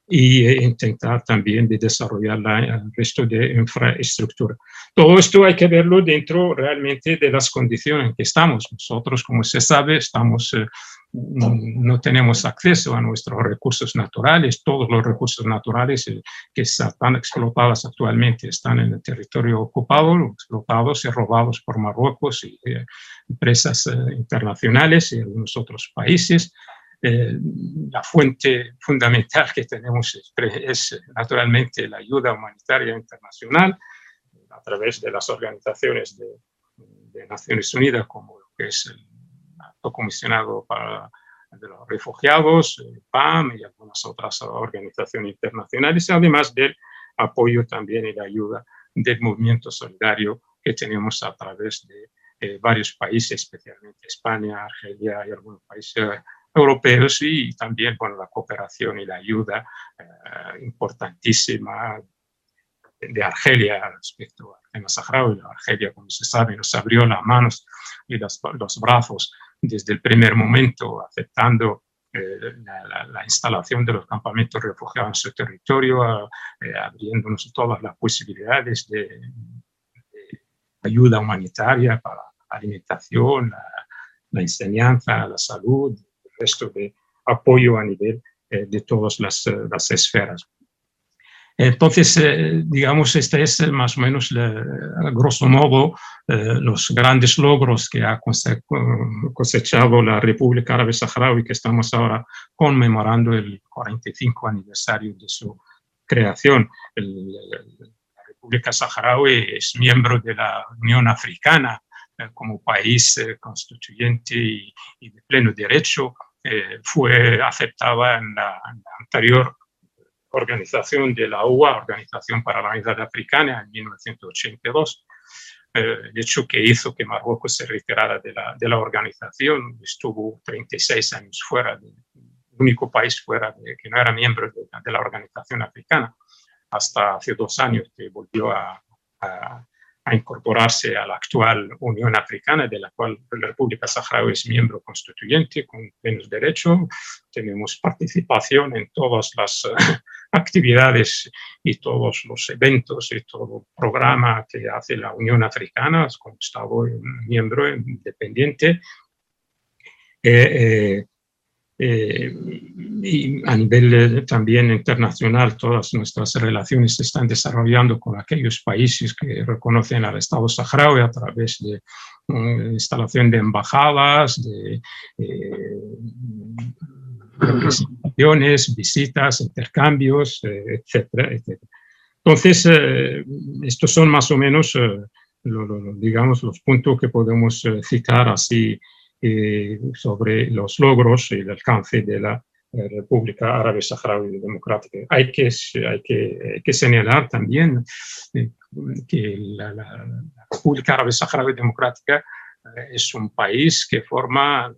y e intentar también de desarrollar el resto de infraestructura. Todo esto hay que verlo dentro realmente de las condiciones en que estamos. Nosotros, como se sabe, estamos, eh, no tenemos acceso a nuestros recursos naturales. Todos los recursos naturales eh, que están explotados actualmente están en el territorio ocupado, explotados y robados por Marruecos y eh, empresas internacionales y algunos otros países. Eh, la fuente fundamental que tenemos es, naturalmente la ayuda humanitaria internacional a través de las organizaciones de, Naciones Unidas como lo que es el Alto Comisionado para de los Refugiados, el PAM y algunas otras organizaciones internacionales, además del apoyo también y la ayuda del movimiento solidario que tenemos a través de eh, varios países, especialmente España, Argelia y algunos países europeos y también bueno, la cooperación y la ayuda eh, importantísima de Argelia respecto al tema saharaui. Argelia, como se sabe, nos abrió las manos y los, brazos desde el primer momento, aceptando eh, la, instalación de los campamentos refugiados en su territorio, eh, abriéndonos todas las posibilidades de, de, ayuda humanitaria para la alimentación, la, la enseñanza, la salud, resto de apoyo a nivel eh, de todas las, eh, las, esferas. Entonces, eh, digamos, este es más o menos, a grosso modo, los grandes logros que ha cosechado la República Árabe Saharaui, que estamos ahora conmemorando el 45 aniversario de su creación. la República Saharaui es miembro de la Unión Africana como país constituyente y de pleno derecho eh, fue aceptada en la, anterior organización de la UA, Organización para la Unidad Africana, en 1982. Eh, hecho que hizo que Marruecos se retirara de la, de la organización, estuvo 36 años fuera, el único país fuera de, que no era miembro de, de, la organización africana, hasta hace dos años que volvió a, a a incorporarse a la actual Unión Africana, de la cual la República Saharaui es miembro constituyente con plenos derechos. Tenemos participación en todas las actividades y todos los eventos y todo programa que hace la Unión Africana como Estado miembro independiente. Eh, eh, eh, y a nivel eh, también internacional, todas nuestras relaciones se están desarrollando con aquellos países que reconocen al Estado saharaui a través de mm, instalación de embajadas, de eh, representaciones, visitas, intercambios, etcétera, etcétera. Entonces, eh, estos son más o menos, eh, digamos, los puntos que podemos eh, citar así sobre los logros y el alcance de la República Árabe Saharaui Democrática. Hay que, hay que, que señalar también que la, la, República Árabe Saharaui Democrática es un país que forma,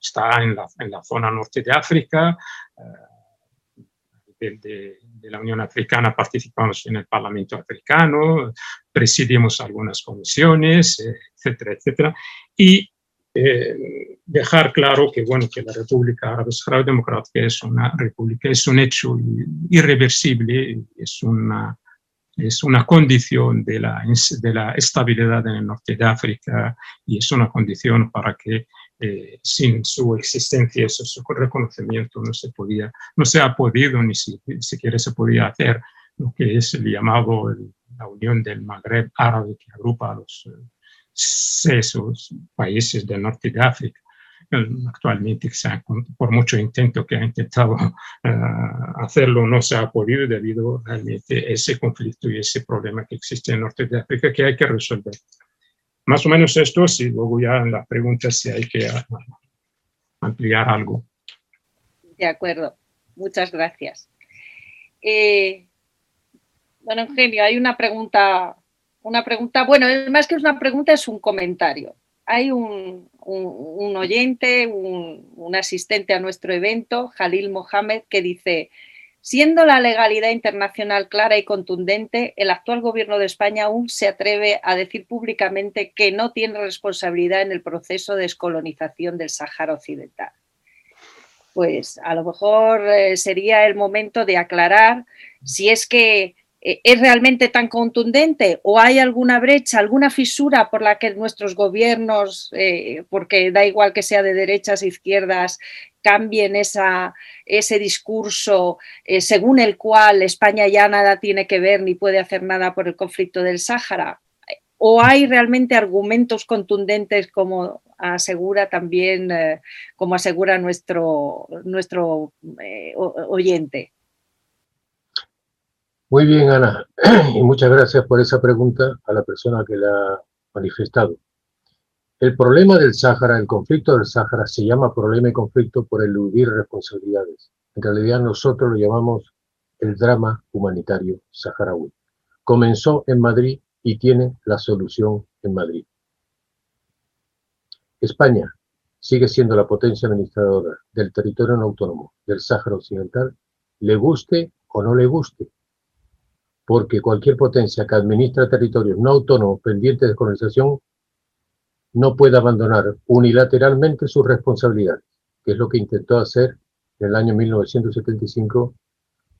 está en la, en la, zona norte de África, de, de, la Unión Africana participamos en el Parlamento Africano, presidimos algunas comisiones, etcétera, etcétera. Y eh, dejar claro que, bueno, que la República Árabe Saharaui Democrática es una república, es un hecho irreversible, es una, es una condición de la, de la estabilidad en el norte de África y es una condición para que eh, sin su existencia, su reconocimiento, no se, podía, no se ha podido ni siquiera se podía hacer lo que es el llamado la Unión del Magreb Árabe, que agrupa a los eh, seis países del norte de África. Actualmente, por mucho intento que ha intentado eh, hacerlo, no se ha podido debido realmente a ese conflicto y ese problema que existe en el norte de África que hay que resolver. Más o menos esto, y luego ya en las preguntas si hay que ampliar algo. De acuerdo, muchas gracias. Eh, bueno, Eugenio, hay una pregunta, una pregunta, bueno, más que una pregunta, es un comentario. Hay un, oyente, un, un, asistente a nuestro evento, Jalil Mohamed, que dice, Siendo la legalidad internacional clara y contundente, el actual gobierno de España aún se atreve a decir públicamente que no tiene responsabilidad en el proceso de descolonización del Sáhara Occidental. Pues a lo mejor eh, sería el momento de aclarar si es que es realmente tan contundente o hay alguna brecha, alguna fisura por la que nuestros gobiernos, eh, porque da igual que sea de derechas e izquierdas, cambien esa, ese discurso eh, según el cual España ya nada tiene que ver ni puede hacer nada por el conflicto del Sáhara? ¿O hay realmente argumentos contundentes como asegura también, como asegura nuestro, nuestro oyente? Muy bien, Ana, y muchas gracias por esa pregunta a la persona que la ha manifestado. El problema del Sáhara, el conflicto del Sáhara, se llama problema y conflicto por eludir responsabilidades. En realidad nosotros lo llamamos el drama humanitario saharaui. Comenzó en Madrid y tiene la solución en Madrid. España sigue siendo la potencia administradora del territorio no autónomo del Sáhara Occidental, le guste o no le guste, porque cualquier potencia que administra territorios no autónomos pendientes de colonización no puede abandonar unilateralmente sus responsabilidades, que es lo que intentó hacer en el año 1975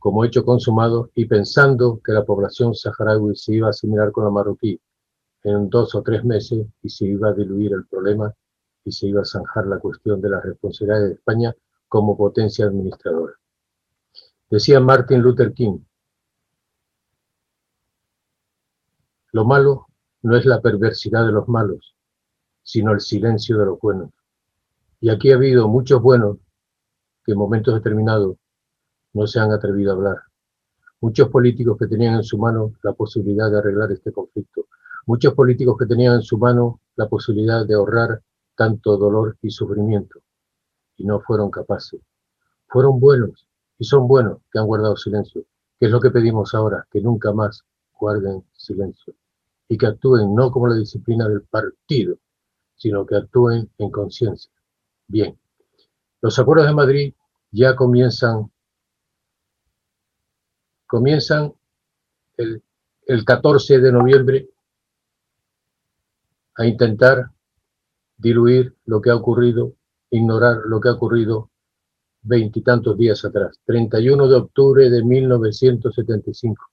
como hecho consumado y pensando que la población saharaui se iba a asimilar con la marroquí en dos o tres meses y se iba a diluir el problema y se iba a zanjar la cuestión de la responsabilidad de España como potencia administradora. Decía Martin Luther King, Lo malo no es la perversidad de los malos, sino el silencio de los buenos. Y aquí ha habido muchos buenos que en momentos determinados no se han atrevido a hablar. Muchos políticos que tenían en su mano la posibilidad de arreglar este conflicto. Muchos políticos que tenían en su mano la posibilidad de ahorrar tanto dolor y sufrimiento. Y no fueron capaces. Fueron buenos y son buenos que han guardado silencio. ¿Qué es lo que pedimos ahora? Que nunca más guarden silencio y que actúen no como la disciplina del partido, sino que actúen en conciencia. Bien, los acuerdos de Madrid ya comienzan, comienzan el, el 14 de noviembre a intentar diluir lo que ha ocurrido, ignorar lo que ha ocurrido veintitantos días atrás, 31 de octubre de 1975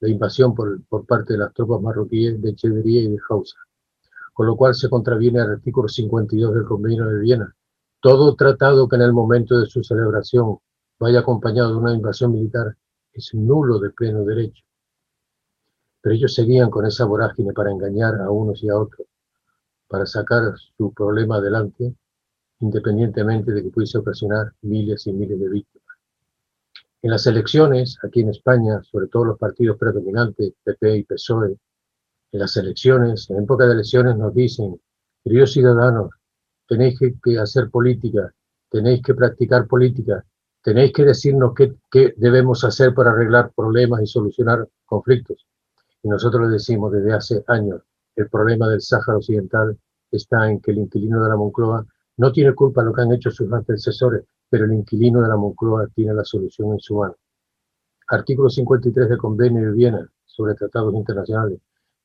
la invasión por, parte de las tropas marroquíes de Echeverría y de Hausa, con lo cual se contraviene al artículo 52 del Convenio de Viena. Todo tratado que en el momento de su celebración vaya acompañado de una invasión militar es nulo de pleno derecho. Pero ellos seguían con esa vorágine para engañar a unos y a otros, para sacar su problema adelante, independientemente de que pudiese ocasionar miles y miles de víctimas. En las elecciones, aquí en España, sobre todo los partidos predominantes, PP y PSOE, en las elecciones, en época de elecciones nos dicen, queridos ciudadanos, tenéis que, hacer política, tenéis que practicar política, tenéis que decirnos qué, qué, debemos hacer para arreglar problemas y solucionar conflictos. Y nosotros les decimos desde hace años, el problema del Sáhara Occidental está en que el inquilino de la Moncloa no tiene culpa de lo que han hecho sus antecesores, pero el inquilino de la Moncloa tiene la solución en su mano. Artículo 53 del Convenio de Viena sobre tratados internacionales.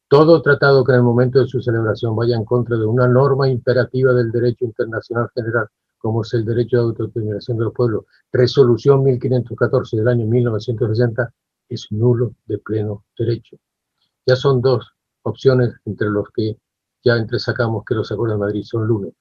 Todo tratado que en el momento de su celebración vaya en contra de una norma imperativa del derecho internacional general, como es el derecho de autodeterminación de los pueblos, resolución 1514 del año 1960, es nulo de pleno derecho. Ya son dos opciones entre los que ya entresacamos que los acuerdos de Madrid son lunes.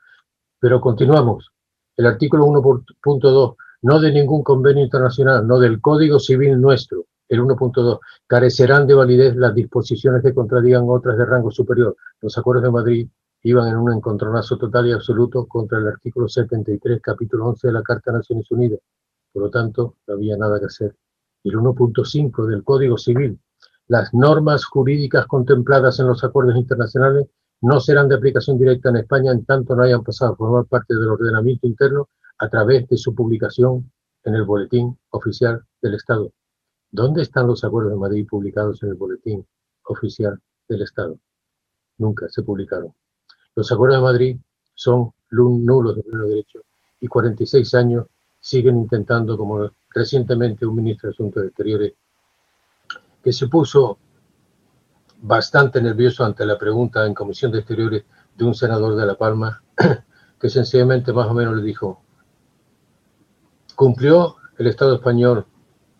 Pero continuamos. El artículo 1.2, no de ningún convenio internacional, no del Código Civil nuestro, el 1.2, carecerán de validez las disposiciones que contradigan otras de rango superior. Los acuerdos de Madrid iban en un encontronazo total y absoluto contra el artículo 73, capítulo 11 de la Carta de Naciones Unidas. Por lo tanto, no había nada que hacer. Y el 1.5 del Código Civil, las normas jurídicas contempladas en los acuerdos internacionales no serán de aplicación directa en España en tanto no hayan pasado a formar parte del ordenamiento interno a través de su publicación en el Boletín Oficial del Estado. ¿Dónde están los acuerdos de Madrid publicados en el Boletín Oficial del Estado? Nunca se publicaron. Los acuerdos de Madrid son nulos de pleno derecho y 46 años siguen intentando, como recientemente un ministro de Asuntos Exteriores, que se puso bastante nervioso ante la pregunta en Comisión de Exteriores de un senador de La Palma, que sencillamente más o menos le dijo, ¿cumplió el Estado español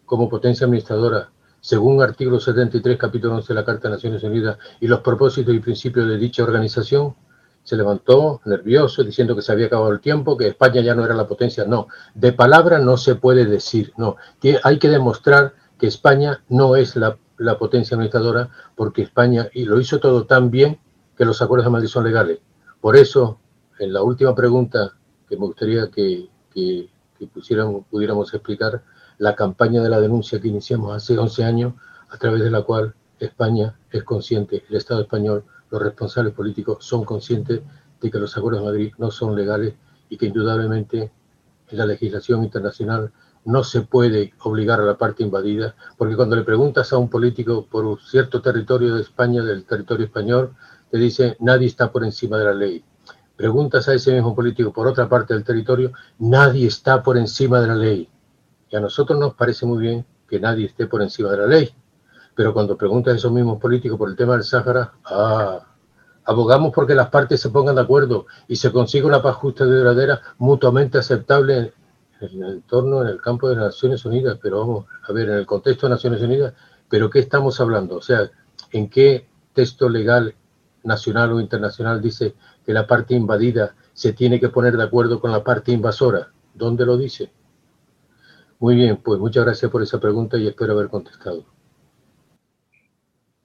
como potencia administradora según artículo 73, capítulo 11 de la Carta de Naciones Unidas y los propósitos y principios de dicha organización? Se levantó nervioso diciendo que se había acabado el tiempo, que España ya no era la potencia. No, de palabra no se puede decir, no. Hay que demostrar que España no es la la potencia administradora porque España, y lo hizo todo tan bien que los acuerdos de Madrid son legales. Por eso, en la última pregunta que me gustaría que, que, pudiéramos explicar, la campaña de la denuncia que iniciamos hace 11 años, a través de la cual España es consciente, el Estado español, los responsables políticos son conscientes de que los acuerdos de Madrid no son legales y que indudablemente en la legislación internacional no se puede obligar a la parte invadida, porque cuando le preguntas a un político por un cierto territorio de España, del territorio español, te dice nadie está por encima de la ley. Preguntas a ese mismo político por otra parte del territorio, nadie está por encima de la ley. Y a nosotros nos parece muy bien que nadie esté por encima de la ley. Pero cuando preguntas a esos mismos políticos por el tema del Sáhara, ah, abogamos porque las partes se pongan de acuerdo y se consiga una paz justa y duradera mutuamente aceptable en el entorno, en el campo de las Naciones Unidas, pero vamos a ver, en el contexto de Naciones Unidas, pero ¿qué estamos hablando? O sea, ¿en qué texto legal nacional o internacional dice que la parte invadida se tiene que poner de acuerdo con la parte invasora? ¿Dónde lo dice? Muy bien, pues muchas gracias por esa pregunta y espero haber contestado.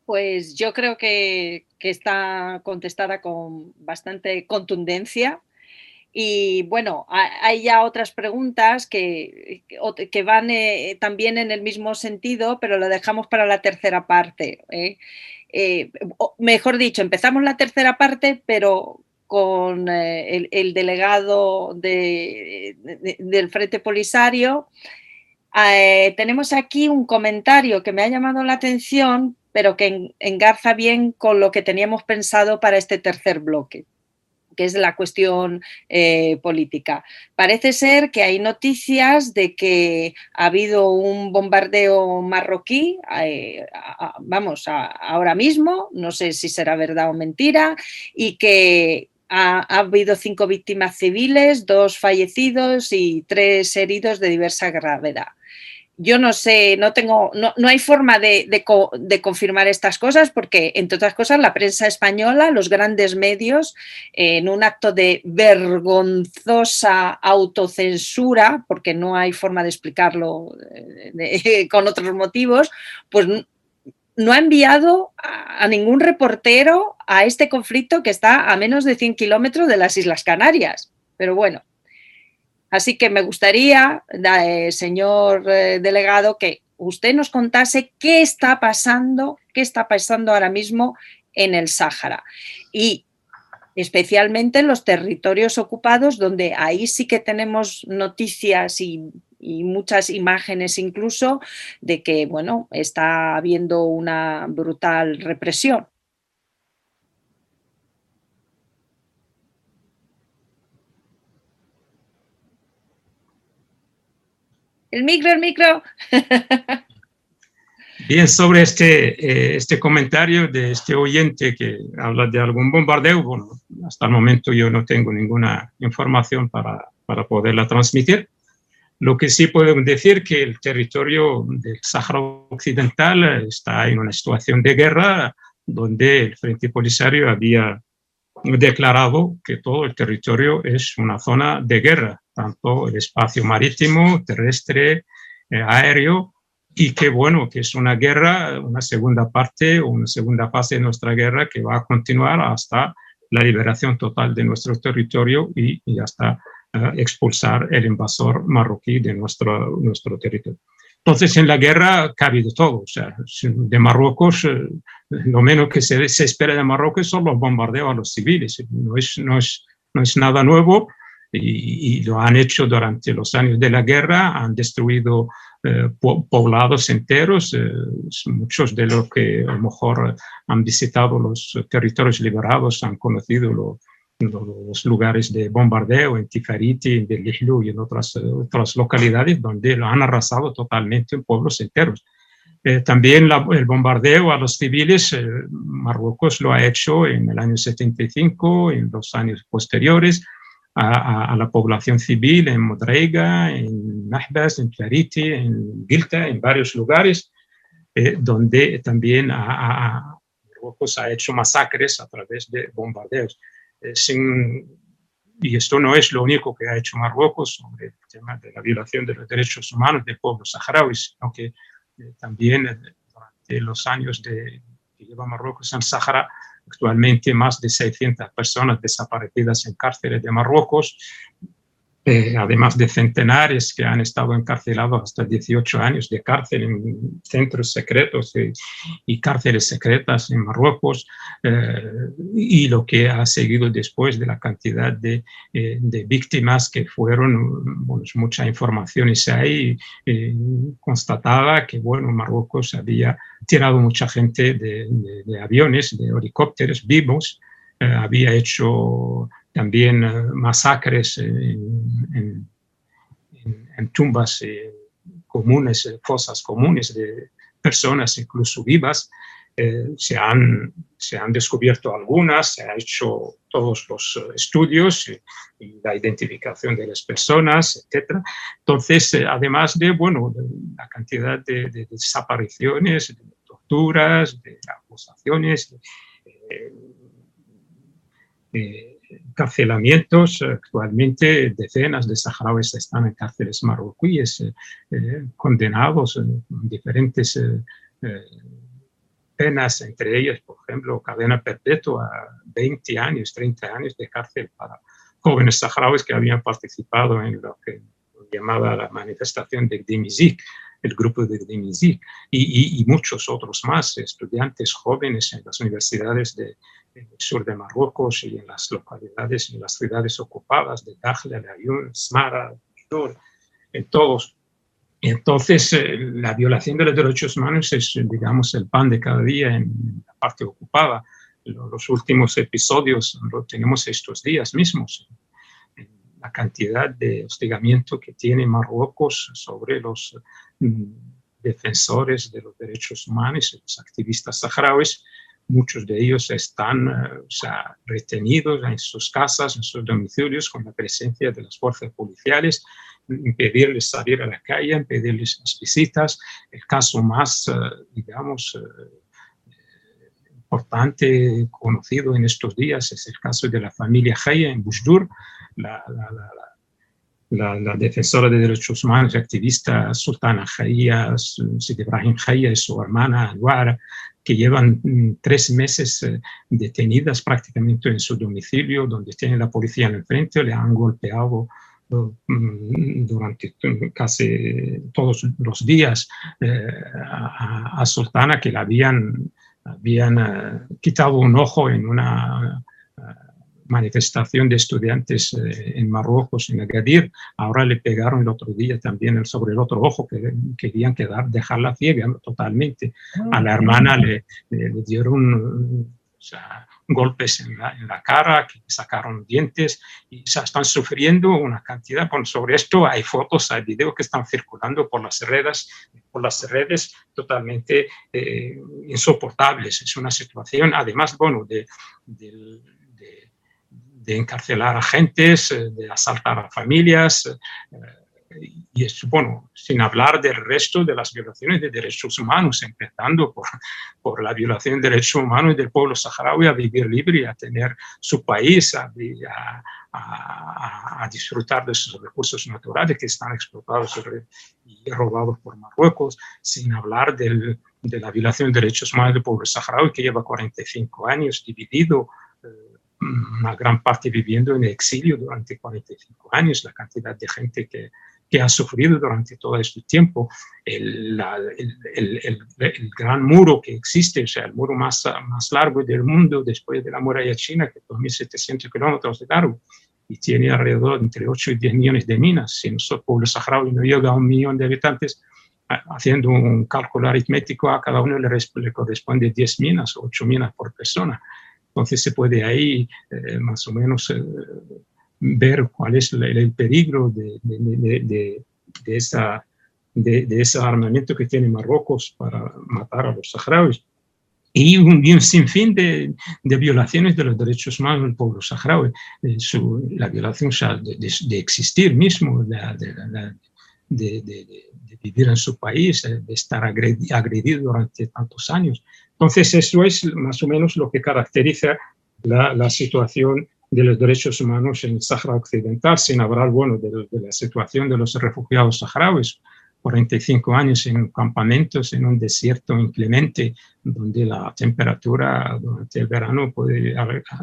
Pues yo creo que, que está contestada con bastante contundencia y bueno, hay ya otras preguntas que, que van eh, también en el mismo sentido, pero lo dejamos para la tercera parte. ¿eh? Eh, mejor dicho, empezamos la tercera parte, pero con el, delegado del Frente Polisario. tenemos aquí un comentario que me ha llamado la atención, pero que engarza bien con lo que teníamos pensado para este tercer bloque que es la cuestión eh, política. Parece ser que hay noticias de que ha habido un bombardeo marroquí, eh, vamos, ahora mismo, no sé si será verdad o mentira, y que ha, habido cinco víctimas civiles, dos fallecidos y tres heridos de diversa gravedad yo no sé, no tengo, no, hay forma de, confirmar estas cosas porque, entre otras cosas, la prensa española, los grandes medios, en un acto de vergonzosa autocensura, porque no hay forma de explicarlo eh, con otros motivos, pues no ha enviado a, a, ningún reportero a este conflicto que está a menos de 100 kilómetros de las Islas Canarias. Pero bueno, Así que me gustaría, eh, señor eh, delegado, que usted nos contase qué está pasando, qué está pasando ahora mismo en el Sáhara. Y especialmente en los territorios ocupados, donde ahí sí que tenemos noticias y, muchas imágenes incluso de que, bueno, está habiendo una brutal represión. El micro, el micro. Bien, sobre este, eh, este comentario de este oyente que habla de algún bombardeo, bueno, hasta el momento yo no tengo ninguna información para, para poderla transmitir. Lo que sí podemos decir que el territorio del Sáhara Occidental está en una situación de guerra donde el Frente Polisario había declarado que todo el territorio es una zona de guerra, tanto el espacio marítimo, terrestre, eh, aéreo, y que bueno, que es una guerra, una segunda parte o una segunda fase de nuestra guerra que va a continuar hasta la liberación total de nuestro territorio y, hasta eh, expulsar el invasor marroquí de nuestro, nuestro territorio. Entonces, en la guerra ha habido todo. O sea, de Marruecos, eh, lo menos que se, se, espera de Marruecos son los bombardeos a los civiles. No es, no es, no es nada nuevo y, y, lo han hecho durante los años de la guerra. Han destruido eh, poblados enteros, eh, muchos de los que a lo mejor han visitado los territorios liberados han conocido los lugares de bombardeo en Tifariti, en Delihlu y en otras, otras localidades donde lo han arrasado totalmente en pueblos enteros. Eh, también el bombardeo a los civiles, Marruecos lo ha hecho en el año 75, en los años posteriores, a, la población civil en Modreiga, en Nahbas, en Clariti, en Gilta, en varios lugares, eh, donde también Marruecos ha hecho masacres a través de bombardeos. Eh, y esto no es lo único que ha hecho Marruecos sobre el tema de la violación de los derechos humanos del pueblo saharaui, sino que eh, también durante los años de, que lleva Marruecos en Sahara, actualmente más de 600 personas desaparecidas en cárceles de Marruecos, eh, además de centenares que han estado encarcelados hasta 18 años de cárcel en centros secretos y, cárceles secretas en Marruecos, eh, y lo que ha seguido después de la cantidad de, eh, de víctimas que fueron, bueno, mucha información y ahí constataba que, bueno, Marruecos había tirado mucha gente de, de aviones, de helicópteros vivos, había hecho también eh, masacres en, tumbas eh, comunes, eh, fosas comunes de personas incluso vivas. se, han, se han descubierto algunas, se han hecho todos los estudios y, la identificación de las personas, etc. Entonces, además de, bueno, la cantidad de, desapariciones, de torturas, de acusaciones, encarcelamientos. Actualmente decenas de saharauis están en cárceles marroquíes, eh, eh, condenados en diferentes eh, penas, entre ellas, por ejemplo, cadena perpetua, 20 años, 30 años de cárcel para jóvenes saharauis que habían participado en lo que llamaba la manifestación de Dimizik, el grupo de Dimizik, y, y, muchos otros más, estudiantes jóvenes en las universidades de, en el sur de Marruecos y en las localidades, en las ciudades ocupadas de Dakhla, de Ayun, Smara, en todos. Entonces, eh, la violación de los derechos humanos es, digamos, el pan de cada día en la parte ocupada. Los últimos episodios lo tenemos estos días mismos. La cantidad de hostigamiento que tiene Marruecos sobre los mm, defensores de los derechos humanos y los activistas saharauis Muchos de ellos están eh, retenidos en sus casas, en sus domicilios, con la presencia de las fuerzas policiales, impedirles salir a la calle, impedirles las visitas. El caso más, eh, digamos, eh, importante, conocido en estos días, es el caso de la familia Jaya en Bujdur, la, la, defensora de derechos humanos y activista Sultana Jaya, Sid Ibrahim Jaya y su hermana Anwar, que llevan mm, tres meses eh, detenidas prácticamente en su domicilio, donde tiene la policía en el frente, le han golpeado mm, durante casi todos los días a, Sultana que le habían, habían quitado un ojo en una manifestación de estudiantes eh, en Marruecos, en Agadir. Ahora le pegaron el otro día también sobre el otro ojo, que querían quedar, dejarla ciega totalmente. A la hermana le, dieron golpes en la, cara, que sacaron dientes y están sufriendo una cantidad. Bueno, sobre esto hay fotos, hay videos que están circulando por las redes, por las redes totalmente eh, insoportables. Es una situación, además, bueno, de, de de encarcelar a gentes, eh, de asaltar a familias, eh, y es, bueno, sin hablar del resto de las violaciones de derechos humanos, empezando por, por la violación de derechos humanos del pueblo saharaui a vivir libre, a tener su país, a, a, a, disfrutar de sus recursos naturales que están explotados y robados por Marruecos, sin hablar del, de la violación de derechos humanos del pueblo saharaui que lleva 45 años dividido una gran parte viviendo en exilio durante 45 años, la cantidad de gente que, que ha sufrido durante todo este tiempo, el, el, el, gran muro que existe, o sea, el muro más, más largo del mundo después de la muralla china, que es 2.700 kilómetros de largo, y tiene alrededor entre 8 y 10 millones de minas. Si nuestro pueblo saharaui no llega a un millón de habitantes, haciendo un cálculo aritmético, a cada uno le, le corresponde 10 minas o 8 minas por persona. Entonces se puede ahí eh, más o menos eh, ver cuál es el, peligro de, de, de, esa, de, ese armamento que tiene Marruecos para matar a los saharauis. Y un, un sinfín de, violaciones de los derechos humanos del pueblo saharaui. Eh, la violación de, existir mismo, de, vivir en su país, de estar agredido durante tantos años. Entonces, eso es más o menos lo que caracteriza la, situación de los derechos humanos en el Sahara Occidental, sin hablar, bueno, de, la situación de los refugiados saharauis. 45 años en campamentos en un desierto inclemente, donde la temperatura durante el verano puede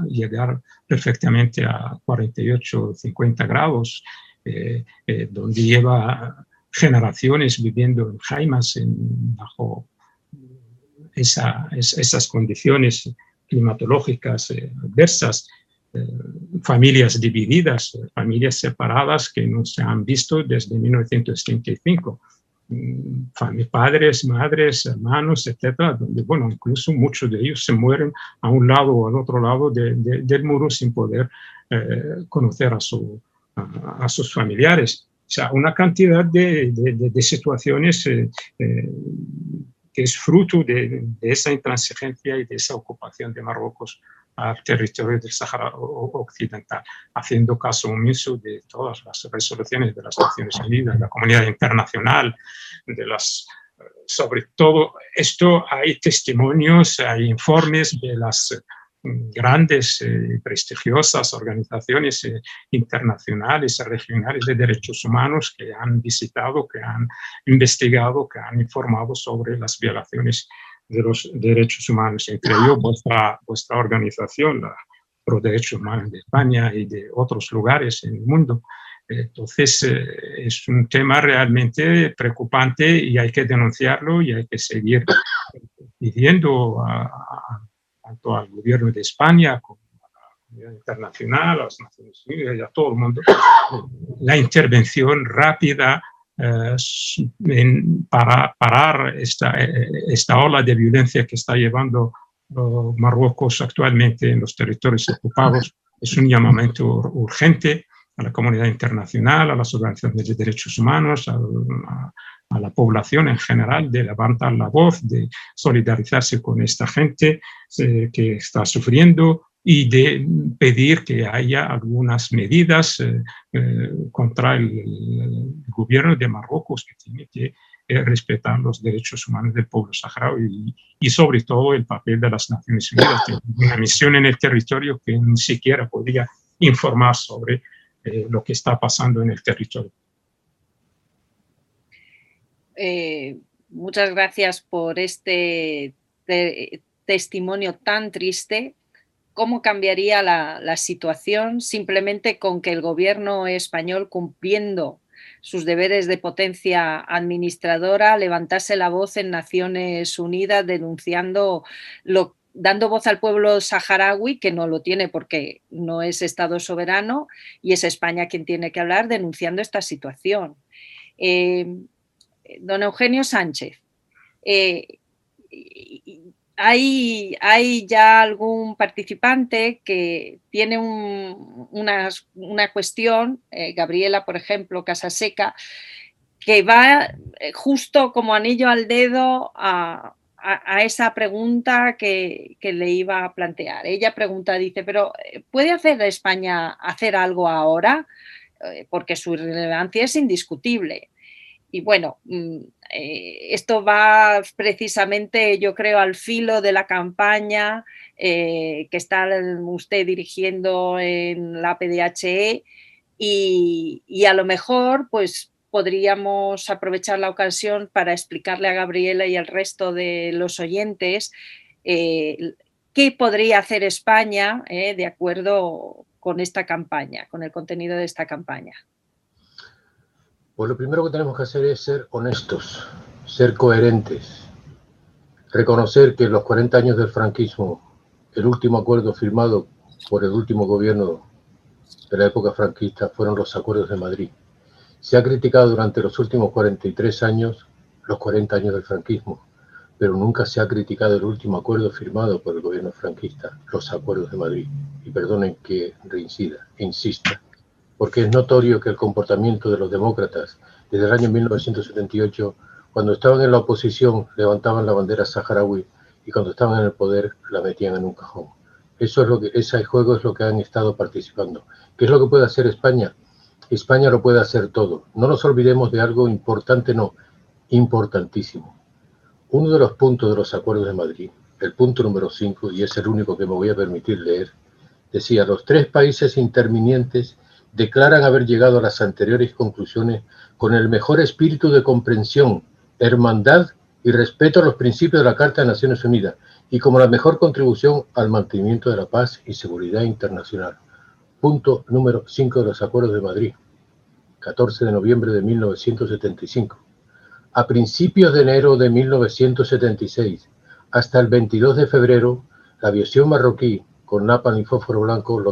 llegar perfectamente a 48 o 50 grados, eh, eh, donde lleva generaciones viviendo en jaimas en, bajo esas condiciones climatológicas eh, adversas, eh, familias divididas, familias separadas que no se han visto desde 1935. Mm, padres, madres, hermanos, etcétera, donde, bueno, incluso muchos de ellos se mueren a un lado o al otro lado del muro sin poder eh, conocer a, su, a, sus familiares. O sea, una cantidad de, de situaciones que es fruto de, esa intransigencia y de esa ocupación de Marruecos al territorio del Sahara Occidental, haciendo caso omiso de todas las resoluciones de las Naciones Unidas, de la comunidad internacional, de las sobre todo esto hay testimonios, hay informes de las grandes y eh, prestigiosas organizaciones eh, internacionales regionales de derechos humanos que han visitado, que han investigado, que han informado sobre las violaciones de los derechos humanos, entre ellos vuestra, vuestra organización, la Pro Derechos Humanos de España y de otros lugares en el mundo. Entonces, eh, es un tema realmente preocupante y hay que denunciarlo y hay que seguir pidiendo a tanto al gobierno de España como a la comunidad internacional, a las Naciones Unidas y a todo el mundo, la intervención rápida eh, para parar esta, esta ola de violencia que está llevando uh, Marruecos actualmente en los territorios ocupados. Es un llamamiento urgente a la comunidad internacional, a las organizaciones de derechos humanos, a, a la población en general de levantar la voz, de solidarizarse con esta gente eh, que está sufriendo y de pedir que haya algunas medidas eh, eh, contra el, gobierno de Marruecos que tiene que respetar los derechos humanos del pueblo saharaui y, sobre todo el papel de las Naciones Unidas, una misión en el territorio que ni siquiera podía informar sobre lo que está pasando en el territorio. Eh, muchas gracias por este testimonio tan triste cómo cambiaría la, situación simplemente con que el gobierno español cumpliendo sus deberes de potencia administradora levantase la voz en Naciones Unidas denunciando dando voz al pueblo saharaui, que no lo tiene porque no es Estado soberano, y es España quien tiene que hablar denunciando esta situación. Eh, don Eugenio Sánchez, eh, hay, hay, ya algún participante que tiene una, cuestión, eh, Gabriela, por ejemplo, Casaseca, que va justo como anillo al dedo a, a, esa pregunta que, le iba a plantear. Ella pregunta, dice, pero eh, ¿puede hacer España hacer algo ahora? Eh, porque su relevancia es indiscutible. Y bueno, mm, eh, esto va precisamente, yo creo, al filo de la campaña que está usted dirigiendo en la PDHE y, a lo mejor, pues podríamos aprovechar la ocasión para explicarle a Gabriela y al resto de los oyentes eh, qué podría hacer España eh, de acuerdo con esta campaña, con el contenido de esta campaña. Pues lo primero que tenemos que hacer es ser honestos, ser coherentes, reconocer que los 40 años del franquismo, el último acuerdo firmado por el último gobierno de la época franquista fueron los acuerdos de Madrid se ha criticado durante los últimos 43 años los 40 años del franquismo, pero nunca se ha criticado el último acuerdo firmado por el gobierno franquista, los acuerdos de Madrid. Y perdonen que reincida, insista, porque es notorio que el comportamiento de los demócratas desde el año 1978, cuando estaban en la oposición, levantaban la bandera saharaui y cuando estaban en el poder la metían en un cajón. Eso es lo que, ese juego es lo que han estado participando. ¿Qué es lo que puede hacer España? España lo puede hacer todo. No nos olvidemos de algo importante, no, importantísimo. Uno de los puntos de los acuerdos de Madrid, el punto número 5, y es el único que me voy a permitir leer, decía, los tres países intervinientes declaran haber llegado a las anteriores conclusiones con el mejor espíritu de comprensión, hermandad y respeto a los principios de la Carta de Naciones Unidas y como la mejor contribución al mantenimiento de la paz y seguridad internacional. Punto número 5 de los Acuerdos de Madrid, 14 de noviembre de 1975. A principios de enero de 1976 hasta el 22 de febrero, la aviación marroquí con napalm y fósforo blanco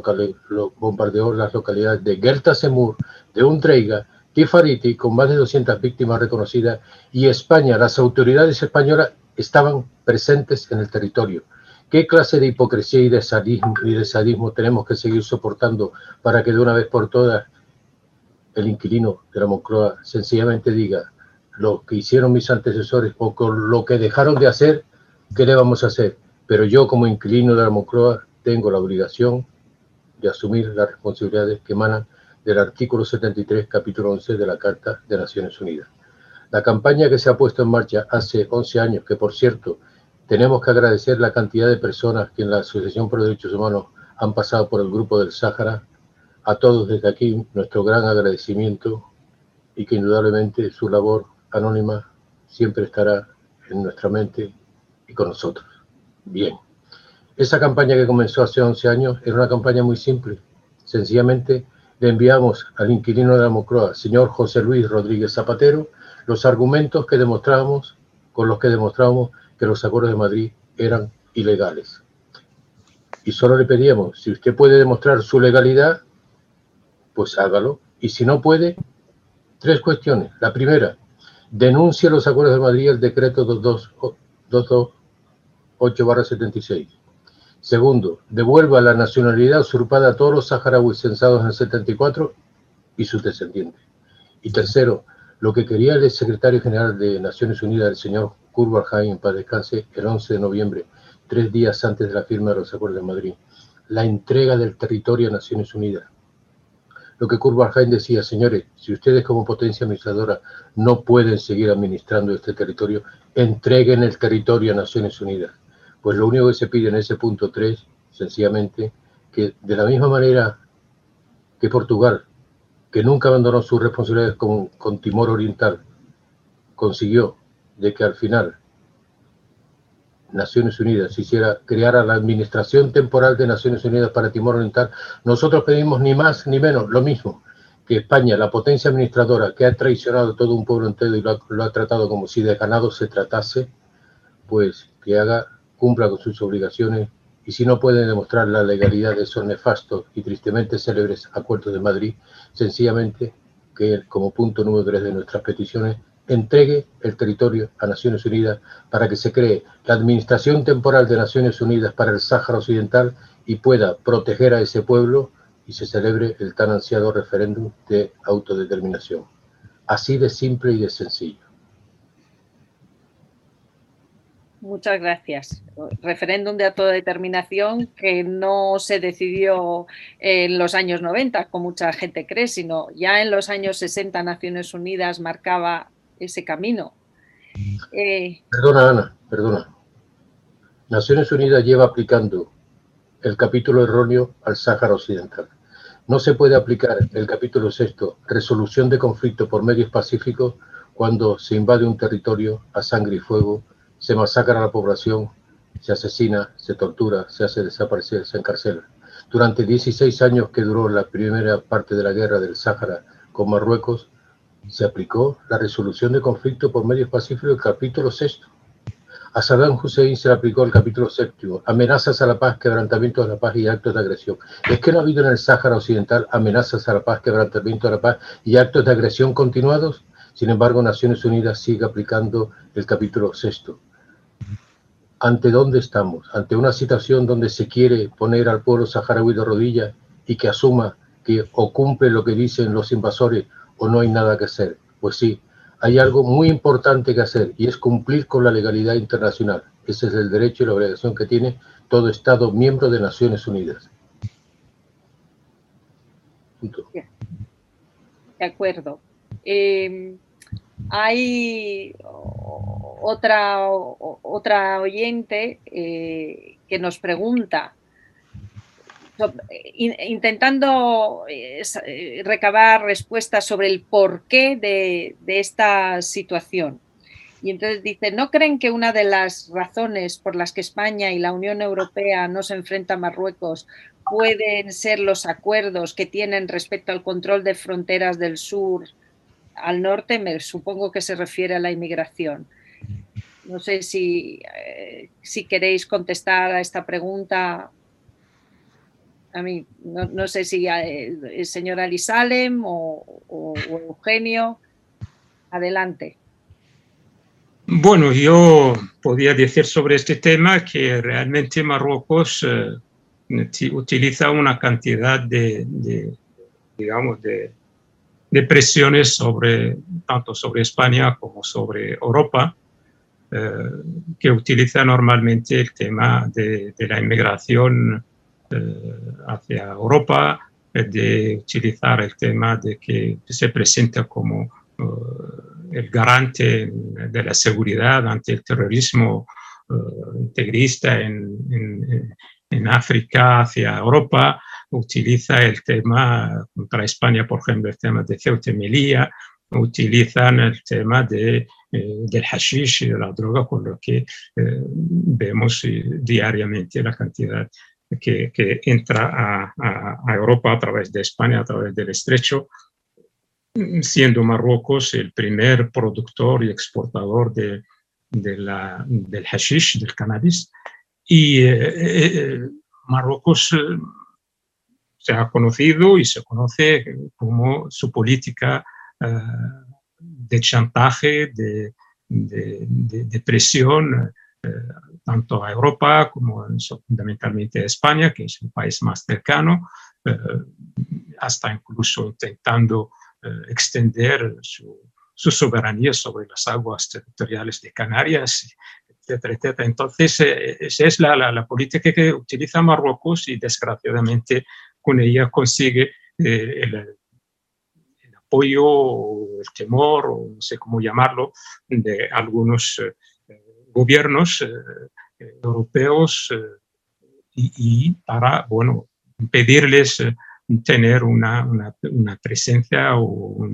bombardeó las localidades de Gerta Semur, de Undreiga, Tifariti, con más de 200 víctimas reconocidas, y España, las autoridades españolas estaban presentes en el territorio. ¿Qué clase de hipocresía y de, sadismo, y de sadismo tenemos que seguir soportando para que de una vez por todas el inquilino de la Moncloa sencillamente diga lo que hicieron mis antecesores o con lo que dejaron de hacer, ¿qué le vamos a hacer? Pero yo como inquilino de la Moncloa tengo la obligación de asumir las responsabilidades que emanan del artículo 73, capítulo 11 de la Carta de Naciones Unidas. La campaña que se ha puesto en marcha hace 11 años, que por cierto tenemos que agradecer la cantidad de personas que en la Asociación por Derechos Humanos han pasado por el Grupo del Sáhara. A todos desde aquí nuestro gran agradecimiento y que indudablemente su labor anónima siempre estará en nuestra mente y con nosotros. Bien, esa campaña que comenzó hace 11 años era una campaña muy simple. Sencillamente le enviamos al inquilino de la Mocroa, señor José Luis Rodríguez Zapatero, los argumentos que demostrábamos, con los que demostrábamos que los acuerdos de Madrid eran ilegales. Y solo le pedíamos, si usted puede demostrar su legalidad, pues hágalo. Y si no puede, tres cuestiones. La primera, denuncia los acuerdos de Madrid el decreto 228-76. Segundo, devuelva la nacionalidad usurpada a todos los saharauis censados en el 74 y sus descendientes. Y tercero, lo que quería el secretario general de Naciones Unidas, el señor Kurt en paz descanse, el 11 de noviembre, tres días antes de la firma de los acuerdos de Madrid, la entrega del territorio a Naciones Unidas. Lo que Kurt decía, señores, si ustedes como potencia administradora no pueden seguir administrando este territorio, entreguen el territorio a Naciones Unidas. Pues lo único que se pide en ese punto 3, sencillamente, que de la misma manera que Portugal, que nunca abandonó sus responsabilidades con, Timor Oriental, consiguió de que al final Naciones Unidas hiciera, creara la Administración Temporal de Naciones Unidas para Timor Oriental, nosotros pedimos ni más ni menos lo mismo, que España, la potencia administradora que ha traicionado todo un pueblo entero y lo ha, tratado como si de ganado se tratase, pues que haga, cumpla con sus obligaciones y si no puede demostrar la legalidad de esos nefastos y tristemente célebres acuerdos de Madrid, sencillamente que como punto número tres de nuestras peticiones entregue el territorio a Naciones Unidas para que se cree la Administración Temporal de Naciones Unidas para el Sáhara Occidental y pueda proteger a ese pueblo y se celebre el tan ansiado referéndum de autodeterminación. Así de simple y de sencillo. Muchas gracias. Referéndum de autodeterminación que no se decidió en los años 90, como mucha gente cree, sino ya en los años 60 Naciones Unidas marcaba ese camino. Eh, perdona, Ana, perdona. Naciones Unidas lleva aplicando el capítulo erróneo al Sáhara Occidental. No se puede aplicar el capítulo sexto, resolución de conflicto por medios pacíficos, cuando se invade un territorio a sangre y fuego, se masacra a la población, se asesina, se tortura, se hace desaparecer, se encarcela. Durante 16 años que duró la primera parte de la guerra del Sáhara con Marruecos, se aplicó la resolución de conflicto por medios pacíficos, capítulo sexto. A Saddam Hussein se le aplicó el capítulo séptimo, amenazas a la paz, quebrantamiento de la paz y actos de agresión. Es que no ha habido en el Sáhara Occidental amenazas a la paz, quebrantamiento de la paz y actos de agresión continuados. Sin embargo, Naciones Unidas sigue aplicando el capítulo sexto. ¿Ante dónde estamos? ¿Ante una situación donde se quiere poner al pueblo saharaui de rodillas y que asuma que o cumple lo que dicen los invasores o no hay nada que hacer? Pues sí, hay algo muy importante que hacer y es cumplir con la legalidad internacional. Ese es el derecho y la obligación que tiene todo Estado miembro de Naciones Unidas. De acuerdo. Em, hay otra, otra oyente eh, que nos pregunta intentando eh, eh, recabar respuestas sobre el porqué de, de esta situación. Y entonces dice, ¿no creen que una de las razones por las que España y la Unión Europea no se enfrentan a Marruecos pueden ser los acuerdos que tienen respecto al control de fronteras del sur al norte? Me supongo que se refiere a la inmigración. No sé si, eh, si queréis contestar a esta pregunta a mí, no, sé si eh, el señor Ali Salem o, Eugenio. Adelante. Bueno, yo podría decir sobre este tema que realmente Marruecos eh, utiliza una cantidad de, digamos, de, presiones sobre, tanto sobre España como sobre Europa, eh, que utiliza normalmente el tema de, la inmigración eh, hacia Europa, de utilizar el tema de que se presenta como eh, el garante de la seguridad ante el terrorismo integrista en, en, África hacia Europa, utiliza el tema contra España, por ejemplo, el tema de Ceuta y Melilla, utilizan el tema de, del hashish y de la droga, con lo que vemos diariamente la cantidad que, entra a, Europa a través de España, a través del estrecho, siendo Marruecos el primer productor y exportador de, la, del hashish, del cannabis. Y eh, eh, Marruecos eh, se ha conocido y se conoce como su política de chantaje, de, presión tanto a Europa como fundamentalmente a España, que es el país más cercano, eh, hasta incluso intentando eh, extender su, soberanía sobre las aguas territoriales de Canarias, etcétera, etcétera. Entonces, eh, esa es la, política que utiliza Marruecos y desgraciadamente con ella consigue el, el, apoyo, el temor, o no sé cómo llamarlo, de algunos gobiernos eh, eh, europeos eh, y, para, bueno, pedirles tener una, una, presencia o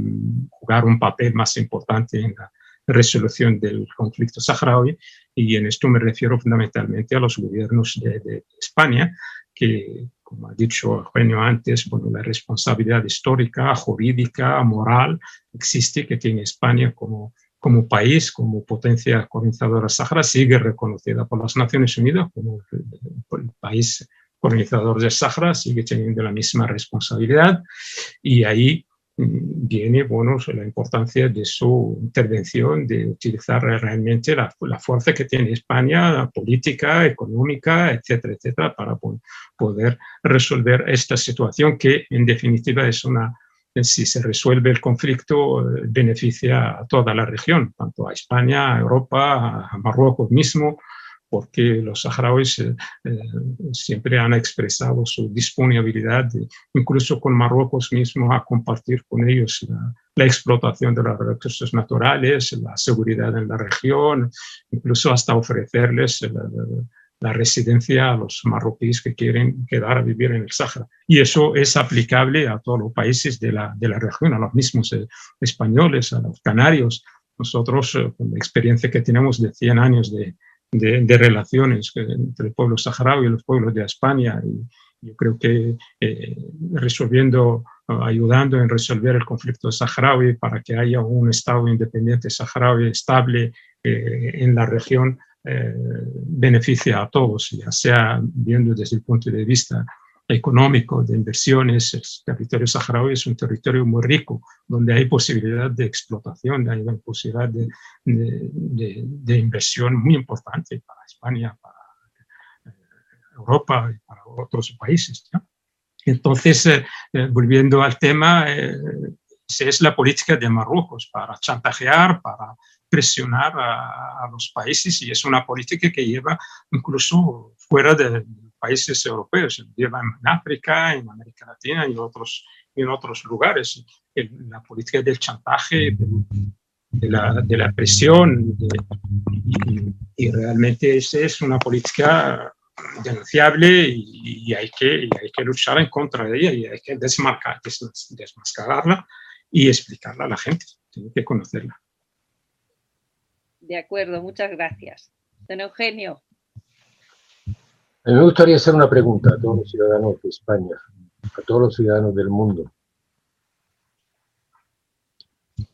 jugar un papel más importante en la resolución del conflicto saharaui. y en esto me refiero fundamentalmente a los gobiernos de, España, que, como ha dicho Eugenio antes, bueno, la responsabilidad histórica, jurídica, moral existe que tiene España como, como país, como potencia colonizadora Sahara, sigue reconocida por las Naciones Unidas como el país colonizador del Sahara, sigue teniendo la misma responsabilidad. Y ahí viene bueno, la importancia de su intervención, de utilizar realmente la, la, fuerza que tiene España, política, económica, etcétera, etcétera, para poder resolver esta situación que en definitiva es una, si se resuelve el conflicto, eh, beneficia a toda la región, tanto a España, a Europa, a Marruecos mismo, porque los saharauis eh, eh, siempre han expresado su disponibilidad, incluso con Marruecos mismo, a compartir con ellos la, explotación de los recursos naturales, la seguridad en la región, incluso hasta ofrecerles la, residencia a los marroquíes que quieren quedar a vivir en el Sáhara. Y eso es aplicable a todos los países de la, de la región, a los mismos eh, españoles, a los canarios. Nosotros, con la experiencia que tenemos de 100 años de, de, relaciones entre el pueblo saharaui y los pueblos de España. Y yo creo que eh, resolviendo, ayudando en resolver el conflicto saharaui para que haya un Estado independiente saharaui estable eh, en la región, eh, beneficia a todos, ya sea viendo desde el punto de vista económico, de inversiones. El territorio saharaui es un territorio muy rico, donde hay posibilidad de explotación, hay posibilidad de, de, de, inversión muy importante para España, para eh, Europa y para otros países. Entonces, eh, eh, volviendo al tema, esa es la política de Marruecos para chantajear, para presionar a, a, los países y es una política que lleva incluso fuera de, países europeos, en África, en América Latina y otros, en otros lugares. la política del chantaje, de, la, de la, presión, y, realmente esa es una política denunciable y, hay que, hay que luchar en contra de ella y hay que desmarcar, desmascararla y explicarla a la gente. Tiene que conocerla. De acuerdo, muchas gracias. Don Eugenio. Mí me gustaría hacer una pregunta a todos los ciudadanos de España, a todos los ciudadanos del mundo.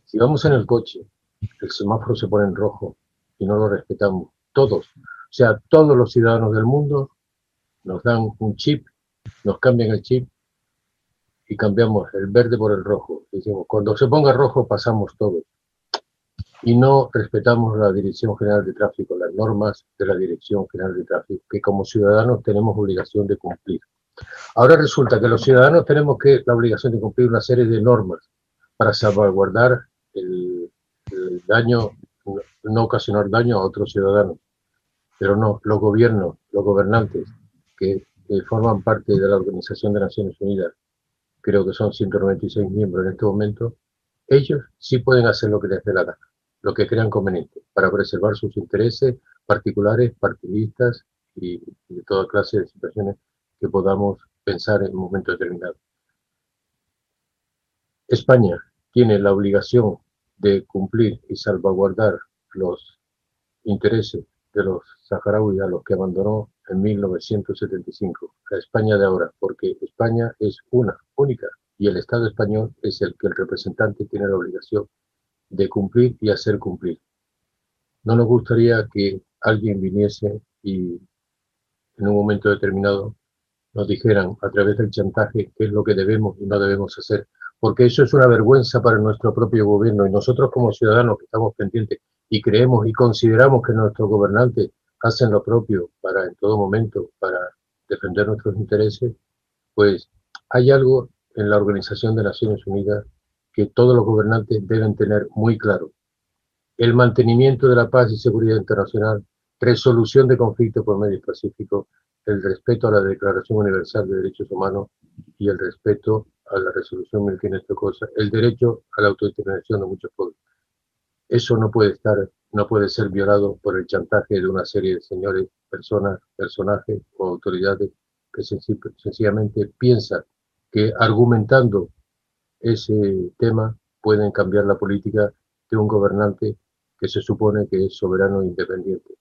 Si vamos en el coche, el semáforo se pone en rojo y no lo respetamos, todos, o sea, todos los ciudadanos del mundo nos dan un chip, nos cambian el chip y cambiamos el verde por el rojo. Decimos, cuando se ponga rojo pasamos todos y no respetamos la Dirección General de Tráfico, las normas de la Dirección General de Tráfico, que como ciudadanos tenemos obligación de cumplir. Ahora resulta que los ciudadanos tenemos que la obligación de cumplir una serie de normas para salvaguardar el, daño, no ocasionar daño a otros ciudadanos. Pero no, los gobiernos, los gobernantes que, forman parte de la Organización de Naciones Unidas, creo que son 196 miembros en este momento, ellos sí pueden hacer lo que les dé la gana lo que crean conveniente para preservar sus intereses particulares, partidistas y de toda clase de situaciones que podamos pensar en un momento determinado. España tiene la obligación de cumplir y salvaguardar los intereses de los saharauis a los que abandonó en 1975, la España de ahora, porque España es una, única, y el Estado español es el que el representante tiene la obligación de cumplir y hacer cumplir. No nos gustaría que alguien viniese y en un momento determinado nos dijeran a través del chantaje qué es lo que debemos y no debemos hacer, porque eso es una vergüenza para nuestro propio gobierno y nosotros como ciudadanos que estamos pendientes y creemos y consideramos que nuestros gobernantes hacen lo propio para en todo momento para defender nuestros intereses, pues hay algo en la Organización de Naciones Unidas que todos los gobernantes deben tener muy claro. El mantenimiento de la paz y seguridad internacional, resolución de conflictos por medios pacíficos, el respeto a la Declaración Universal de Derechos Humanos y el respeto a la resolución 1500 el derecho a la autodeterminación de muchos pueblos. Eso no puede estar, no puede ser violado por el chantaje de una serie de señores, personas, personajes o autoridades que sencillamente piensan que argumentando ese tema pueden cambiar la política de un gobernante que se supone que es soberano e independiente.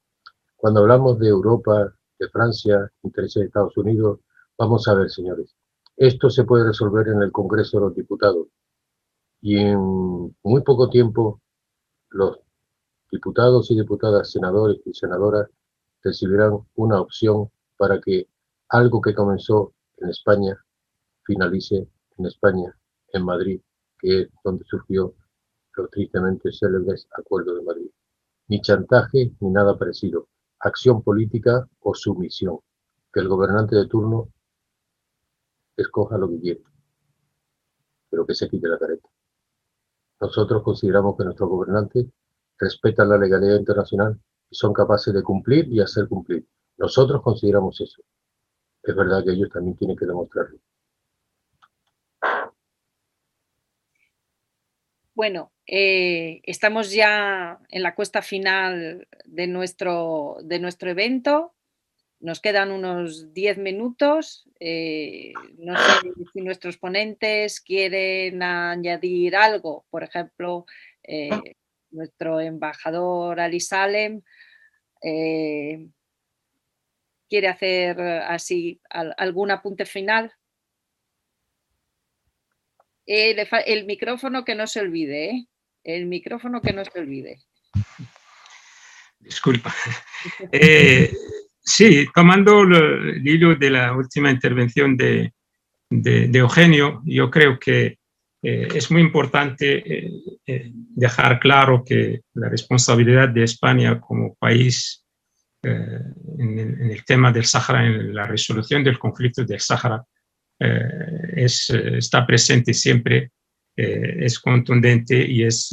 Cuando hablamos de Europa, de Francia, intereses de Estados Unidos, vamos a ver, señores, esto se puede resolver en el Congreso de los Diputados y en muy poco tiempo los diputados y diputadas, senadores y senadoras recibirán una opción para que algo que comenzó en España finalice en España, en Madrid, que es donde surgió lo tristemente célebres Acuerdo de Madrid. Ni chantaje ni nada parecido. Acción política o sumisión. Que el gobernante de turno escoja lo que quiere, pero que se quite la careta. Nosotros consideramos que nuestros gobernantes respetan la legalidad internacional y son capaces de cumplir y hacer cumplir. Nosotros consideramos eso. Es verdad que ellos también tienen que demostrarlo. Bueno, eh, estamos ya en la cuesta final de nuestro, de nuestro evento. Nos quedan unos 10 minutos. Eh, no sé si nuestros ponentes quieren añadir algo. Por ejemplo, eh, nuestro embajador Ali Salem quiere hacer así algún apunte final. El micrófono que no se olvide, el micrófono que no se olvide. Disculpa. Sí, tomando el hilo de la última intervención de, Eugenio, yo creo que eh, es muy importante eh, eh, dejar claro que la responsabilidad de España como país en el, tema del Sáhara, en la resolución del conflicto del Sáhara, está presente siempre, es contundente y es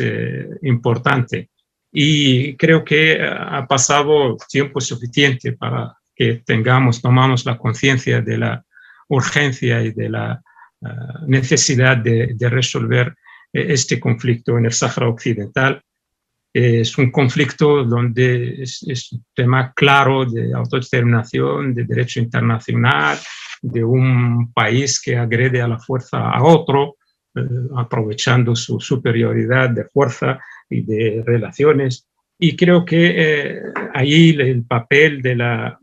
importante y creo que ha pasado tiempo suficiente para que tengamos, tomamos la conciencia de la urgencia y de la eh, necesidad de, resolver eh, este conflicto en el Sáhara Occidental. Es un conflicto donde es, un tema claro de autodeterminación, de derecho internacional, de un país que agrede a la fuerza a otro, eh, aprovechando su superioridad de fuerza y de relaciones. Y creo que eh, ahí el papel de la,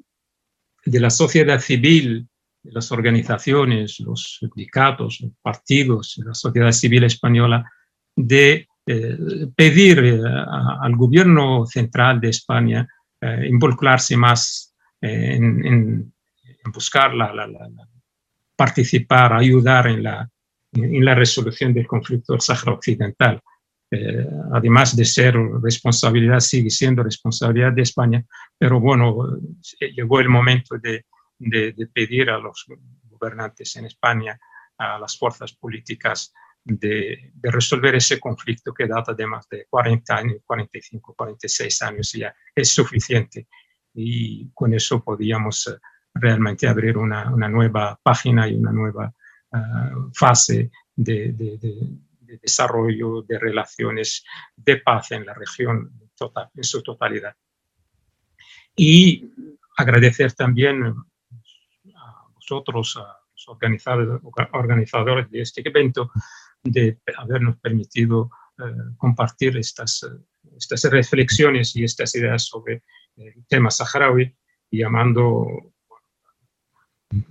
de la sociedad civil, de las organizaciones, los sindicatos, los partidos, la sociedad civil española, de eh, pedir eh, al gobierno central de España involucrarse más en, buscar, la, la, participar, ayudar en la, en la resolución del conflicto del Sáhara Occidental. Eh, además de ser responsabilidad, sigue siendo responsabilidad de España, pero bueno, eh, llegó el momento de, de, pedir a los gobernantes en España, a las fuerzas políticas, de, de, resolver ese conflicto que data de más de 40 años, 45, 46 años, ya es suficiente. Y con eso podíamos eh, realmente abrir una, una nueva página y una nueva fase de, de, de desarrollo de relaciones de paz en la región total, en su totalidad. Y agradecer también a vosotros, a los organizadores de este evento, de habernos permitido eh, compartir estas, estas reflexiones y estas ideas sobre el tema saharaui llamando,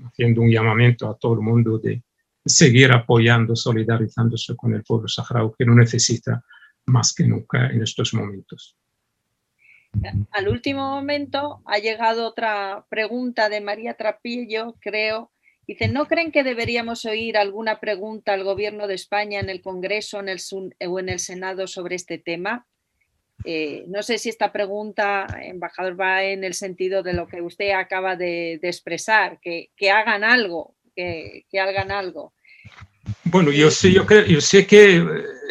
haciendo un llamamiento a todo el mundo de seguir apoyando, solidarizándose con el pueblo saharaui que lo necesita más que nunca en estos momentos. Al último momento ha llegado otra pregunta de María Trapillo, creo. Dice, ¿no creen que deberíamos oír alguna pregunta al gobierno de España en el Congreso en el, o en el Senado sobre este tema? Eh, no sé si esta pregunta, embajador, va en el sentido de lo que usted acaba de, expresar, que, hagan algo, que, que hagan algo. Bueno, yo sé, yo, creo, yo sé que eh,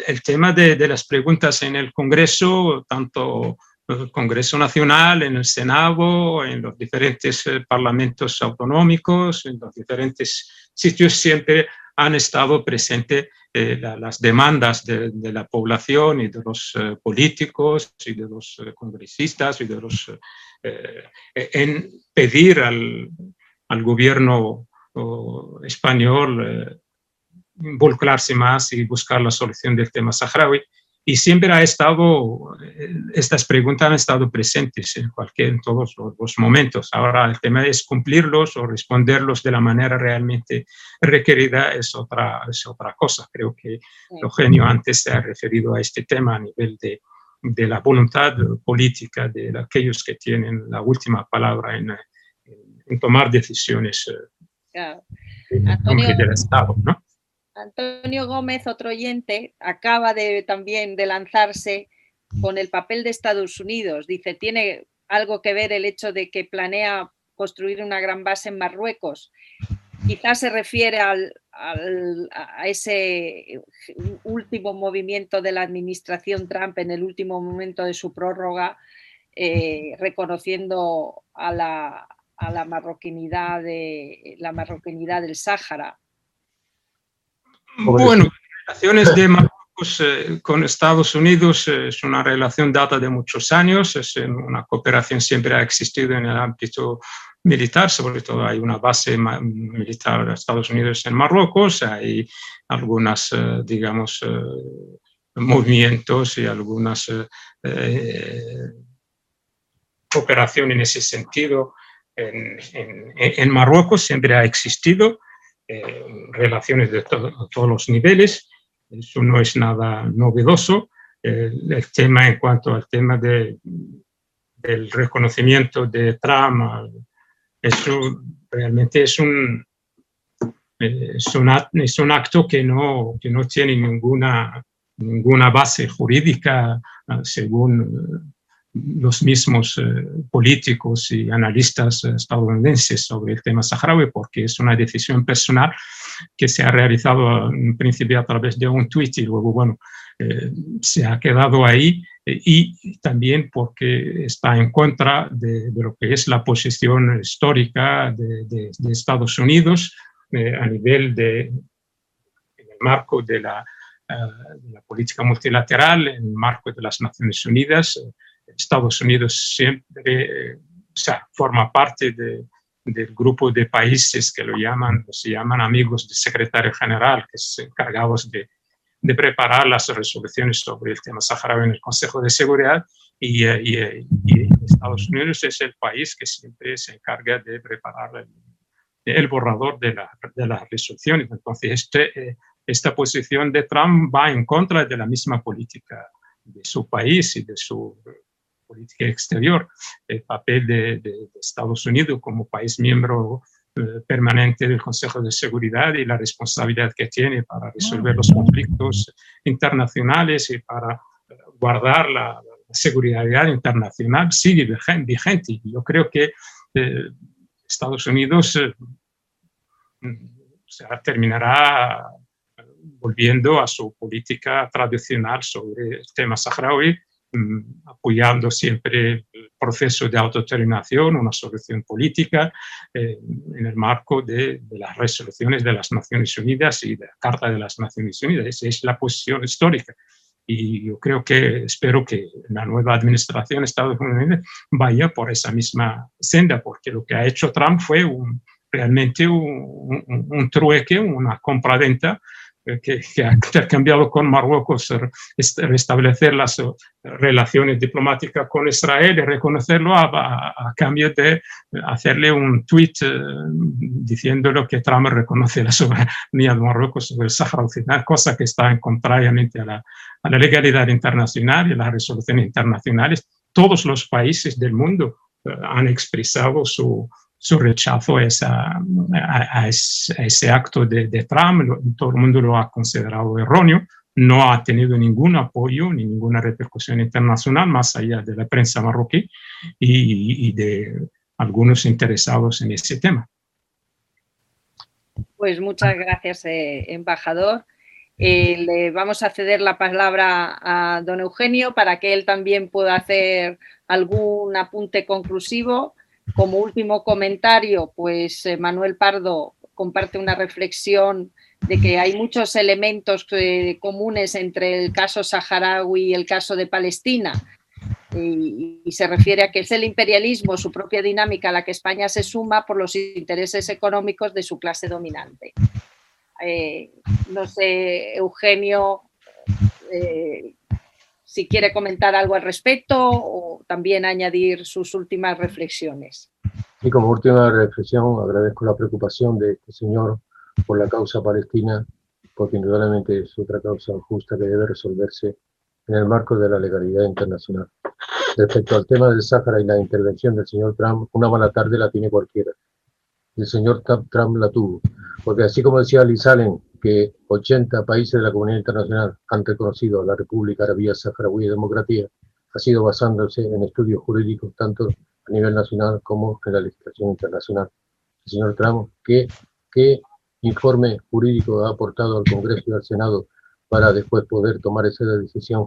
el tema de, de, las preguntas en el Congreso, tanto el Congreso Nacional, en el Senado, en los diferentes eh, parlamentos autonómicos, en los diferentes sitios, siempre han estado presentes eh, las demandas de, la población y de los políticos y de los congresistas y de los en pedir al, al gobierno español involucrarse más y buscar la solución del tema saharaui. Y siempre ha estado, eh, estas preguntas han estado presentes en, cualquier, en todos los, momentos. Ahora el tema es cumplirlos o responderlos de la manera realmente requerida es otra, es otra cosa. Creo que Eugenio antes se ha referido a este tema a nivel de, de la voluntad política de aquellos que tienen la última palabra en, en, tomar decisiones claro. del Estado. ¿no? Antonio Gómez, otro oyente, acaba de también de lanzarse con el papel de Estados Unidos. Dice, ¿tiene algo que ver el hecho de que planea construir una gran base en Marruecos? Quizás se refiere al, a ese último movimiento de la administración Trump en el último momento de su prórroga, eh, reconociendo a la, a la marroquinidad, de, la marroquinidad del Sáhara. Bueno, relaciones de Marruecos eh, con Estados Unidos eh, es una relación data de muchos años, es una cooperación siempre ha existido en el ámbito militar, sobre todo hay una base militar de Estados Unidos en Marruecos, hay algunas, eh, digamos, movimientos y algunas cooperación en ese sentido en, en Marruecos, siempre ha existido eh, relaciones de todos los niveles. Eso no es nada novedoso. el tema en cuanto al tema de, del reconocimiento de Trump, eso realmente es un, eh, es un, es un acto que no, que no tiene ninguna, ninguna base jurídica según los mismos eh, políticos y analistas estadounidenses sobre el tema saharaui, porque es una decisión personal que se ha realizado en principio a través de un tweet y luego, bueno, eh, se ha quedado ahí eh, y también porque está en contra de, lo que es la posición histórica de, Estados Unidos a nivel de, en el marco de la, de la política multilateral, en el marco de las Naciones Unidas, Estados Unidos siempre o sea, forma parte de, del grupo de países que lo llaman, se llaman amigos del secretario general, que se encargados de, de preparar las resoluciones sobre el tema saharaui en el Consejo de Seguridad y, eh, y, y, Estados Unidos es el país que siempre se encarga de preparar el, el borrador de, la, de, las resoluciones. Entonces, este, eh, esta posición de Trump va en contra de la misma política de su país y de su política exterior, el papel de, Estados Unidos como país miembro eh, permanente del Consejo de Seguridad y la responsabilidad que tiene para resolver los conflictos internacionales y para guardar la, seguridad internacional sigue vigente. Yo creo que eh, Estados Unidos eh, terminará volviendo a su política tradicional sobre el tema saharaui, apoyando siempre el proceso de autodeterminación, una solución política eh, en el marco de, las resoluciones de las Naciones Unidas y de la Carta de las Naciones Unidas. Esa es la posición histórica. Y yo creo que, espero que la nueva administración estadounidense vaya por esa misma senda, porque lo que ha hecho Trump fue un, realmente un, un, un trueque, una compra-venta que, ha cambiado con Marruecos, restablecer las relaciones diplomáticas con Israel y reconocerlo a, cambio de hacerle un tweet eh, diciéndolo que Trump reconoce la soberanía de Marruecos sobre el Sáhara Occidental, cosa que está contrariamente a la, a la legalidad internacional y a las resoluciones internacionales. Todos los países del mundo eh, han expresado su, su rechazo a, esa, a, ese, acto de, Trump. Todo el mundo lo ha considerado erróneo. No ha tenido ningún apoyo ni ninguna repercusión internacional más allá de la prensa marroquí y, de algunos interesados en ese tema. Pues muchas gracias, eh, embajador. Eh, le vamos a ceder la palabra a don Eugenio para que él también pueda hacer algún apunte conclusivo como último comentario, pues eh, Manuel Pardo comparte una reflexión de que hay muchos elementos eh, comunes entre el caso saharaui y el caso de Palestina. Y, se refiere a que es el imperialismo, su propia dinámica, a la que España se suma por los intereses económicos de su clase dominante. Eh, no sé, Eugenio, si quiere comentar algo al respecto o también añadir sus últimas reflexiones. Y como última reflexión, agradezco la preocupación de este señor por la causa palestina, porque indudablemente es otra causa justa que debe resolverse en el marco de la legalidad internacional. Respecto al tema del Sáhara y la intervención del señor Trump, una mala tarde la tiene cualquiera. El señor Trump la tuvo, porque así como decía Liz Allen, que 80 países de la comunidad internacional han reconocido a la República Arabia Saharaui de Democracia, ha sido basándose en estudios jurídicos tanto a nivel nacional como en la legislación internacional. Señor Trump, ¿qué, qué informe jurídico ha aportado al Congreso y al Senado para después poder tomar esa decisión?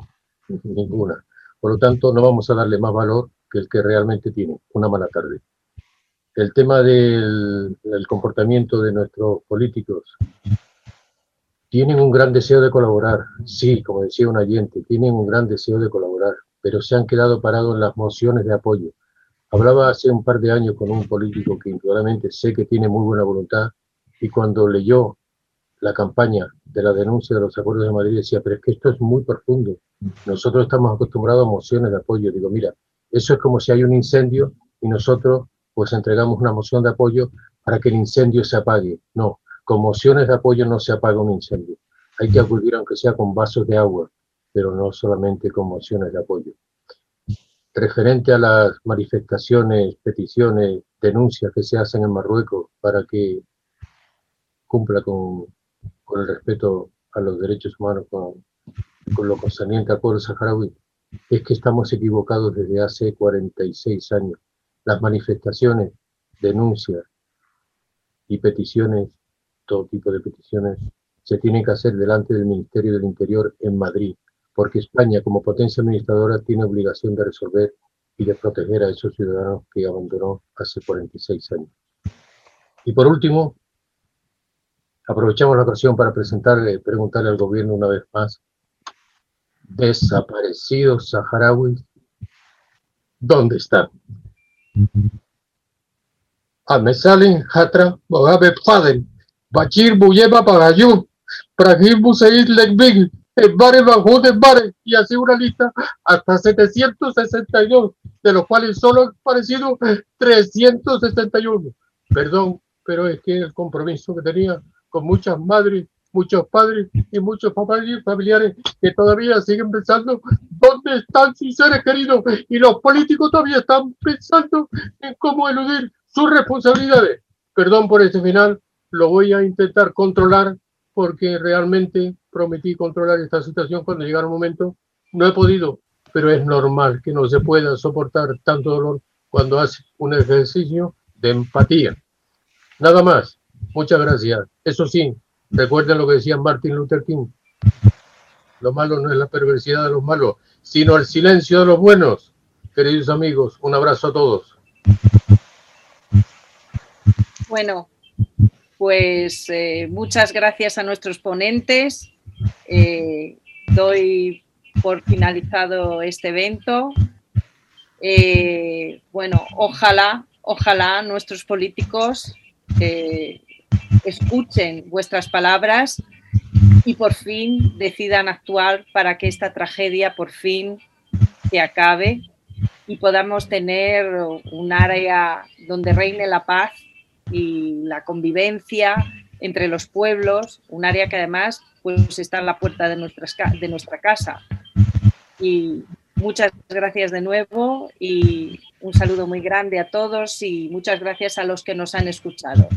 Ninguna. Por lo tanto, no vamos a darle más valor que el que realmente tiene, una mala tarde. El tema del, del comportamiento de nuestros políticos tienen un gran deseo de colaborar, sí, como decía un oyente, tienen un gran deseo de colaborar, pero se han quedado parados en las mociones de apoyo. Hablaba hace un par de años con un político que indudablemente sé que tiene muy buena voluntad y cuando leyó la campaña de la denuncia de los acuerdos de Madrid decía, pero es que esto es muy profundo. Nosotros estamos acostumbrados a mociones de apoyo. Digo, mira, eso es como si hay un incendio y nosotros pues entregamos una moción de apoyo para que el incendio se apague. No, con mociones de apoyo no se apaga un incendio. Hay que acudir aunque sea con vasos de agua, pero no solamente con mociones de apoyo. Referente a las manifestaciones, peticiones, denuncias que se hacen en Marruecos para que cumpla con, el respeto a los derechos humanos, con, con lo concerniente al pueblo saharaui, es que estamos equivocados desde hace 46 años. Las manifestaciones, denuncias y peticiones todo tipo de peticiones se tienen que hacer delante del Ministerio del Interior en Madrid, porque España, como potencia administradora, tiene obligación de resolver y de proteger a esos ciudadanos que abandonó hace 46 años. Y por último, aprovechamos la ocasión para presentarle, preguntarle al gobierno una vez más, desaparecidos saharauis, ¿dónde están? salen Hatra Mohamed Fadel, Bachir Buyema Pagayú, Pragim Buseid Legbig, Bare de Bare, y así una lista hasta 762, de los cuales solo han aparecido 361. Perdón, pero es que el compromiso que tenía con muchas madres, muchos padres y muchos familiares que todavía siguen pensando dónde están sus seres queridos y los políticos todavía están pensando en cómo eludir sus responsabilidades. Perdón por este final, lo voy a intentar controlar porque realmente prometí controlar esta situación cuando llegara un momento. No he podido, pero es normal que no se pueda soportar tanto dolor cuando hace un ejercicio de empatía. Nada más. Muchas gracias. Eso sí, recuerden lo que decía Martin Luther King. Lo malo no es la perversidad de los malos, sino el silencio de los buenos. Queridos amigos, un abrazo a todos. Bueno, pues eh, muchas gracias a nuestros ponentes. Eh, doy por finalizado este evento. Eh, bueno, ojalá, ojalá nuestros políticos escuchen vuestras palabras y por fin decidan actuar para que esta tragedia por fin se acabe y podamos tener un área donde reine la paz y la convivencia entre los pueblos, un área que además pues, está en la puerta de, nuestras, de nuestra casa. Y muchas gracias de nuevo y un saludo muy grande a todos y muchas gracias a los que nos han escuchado.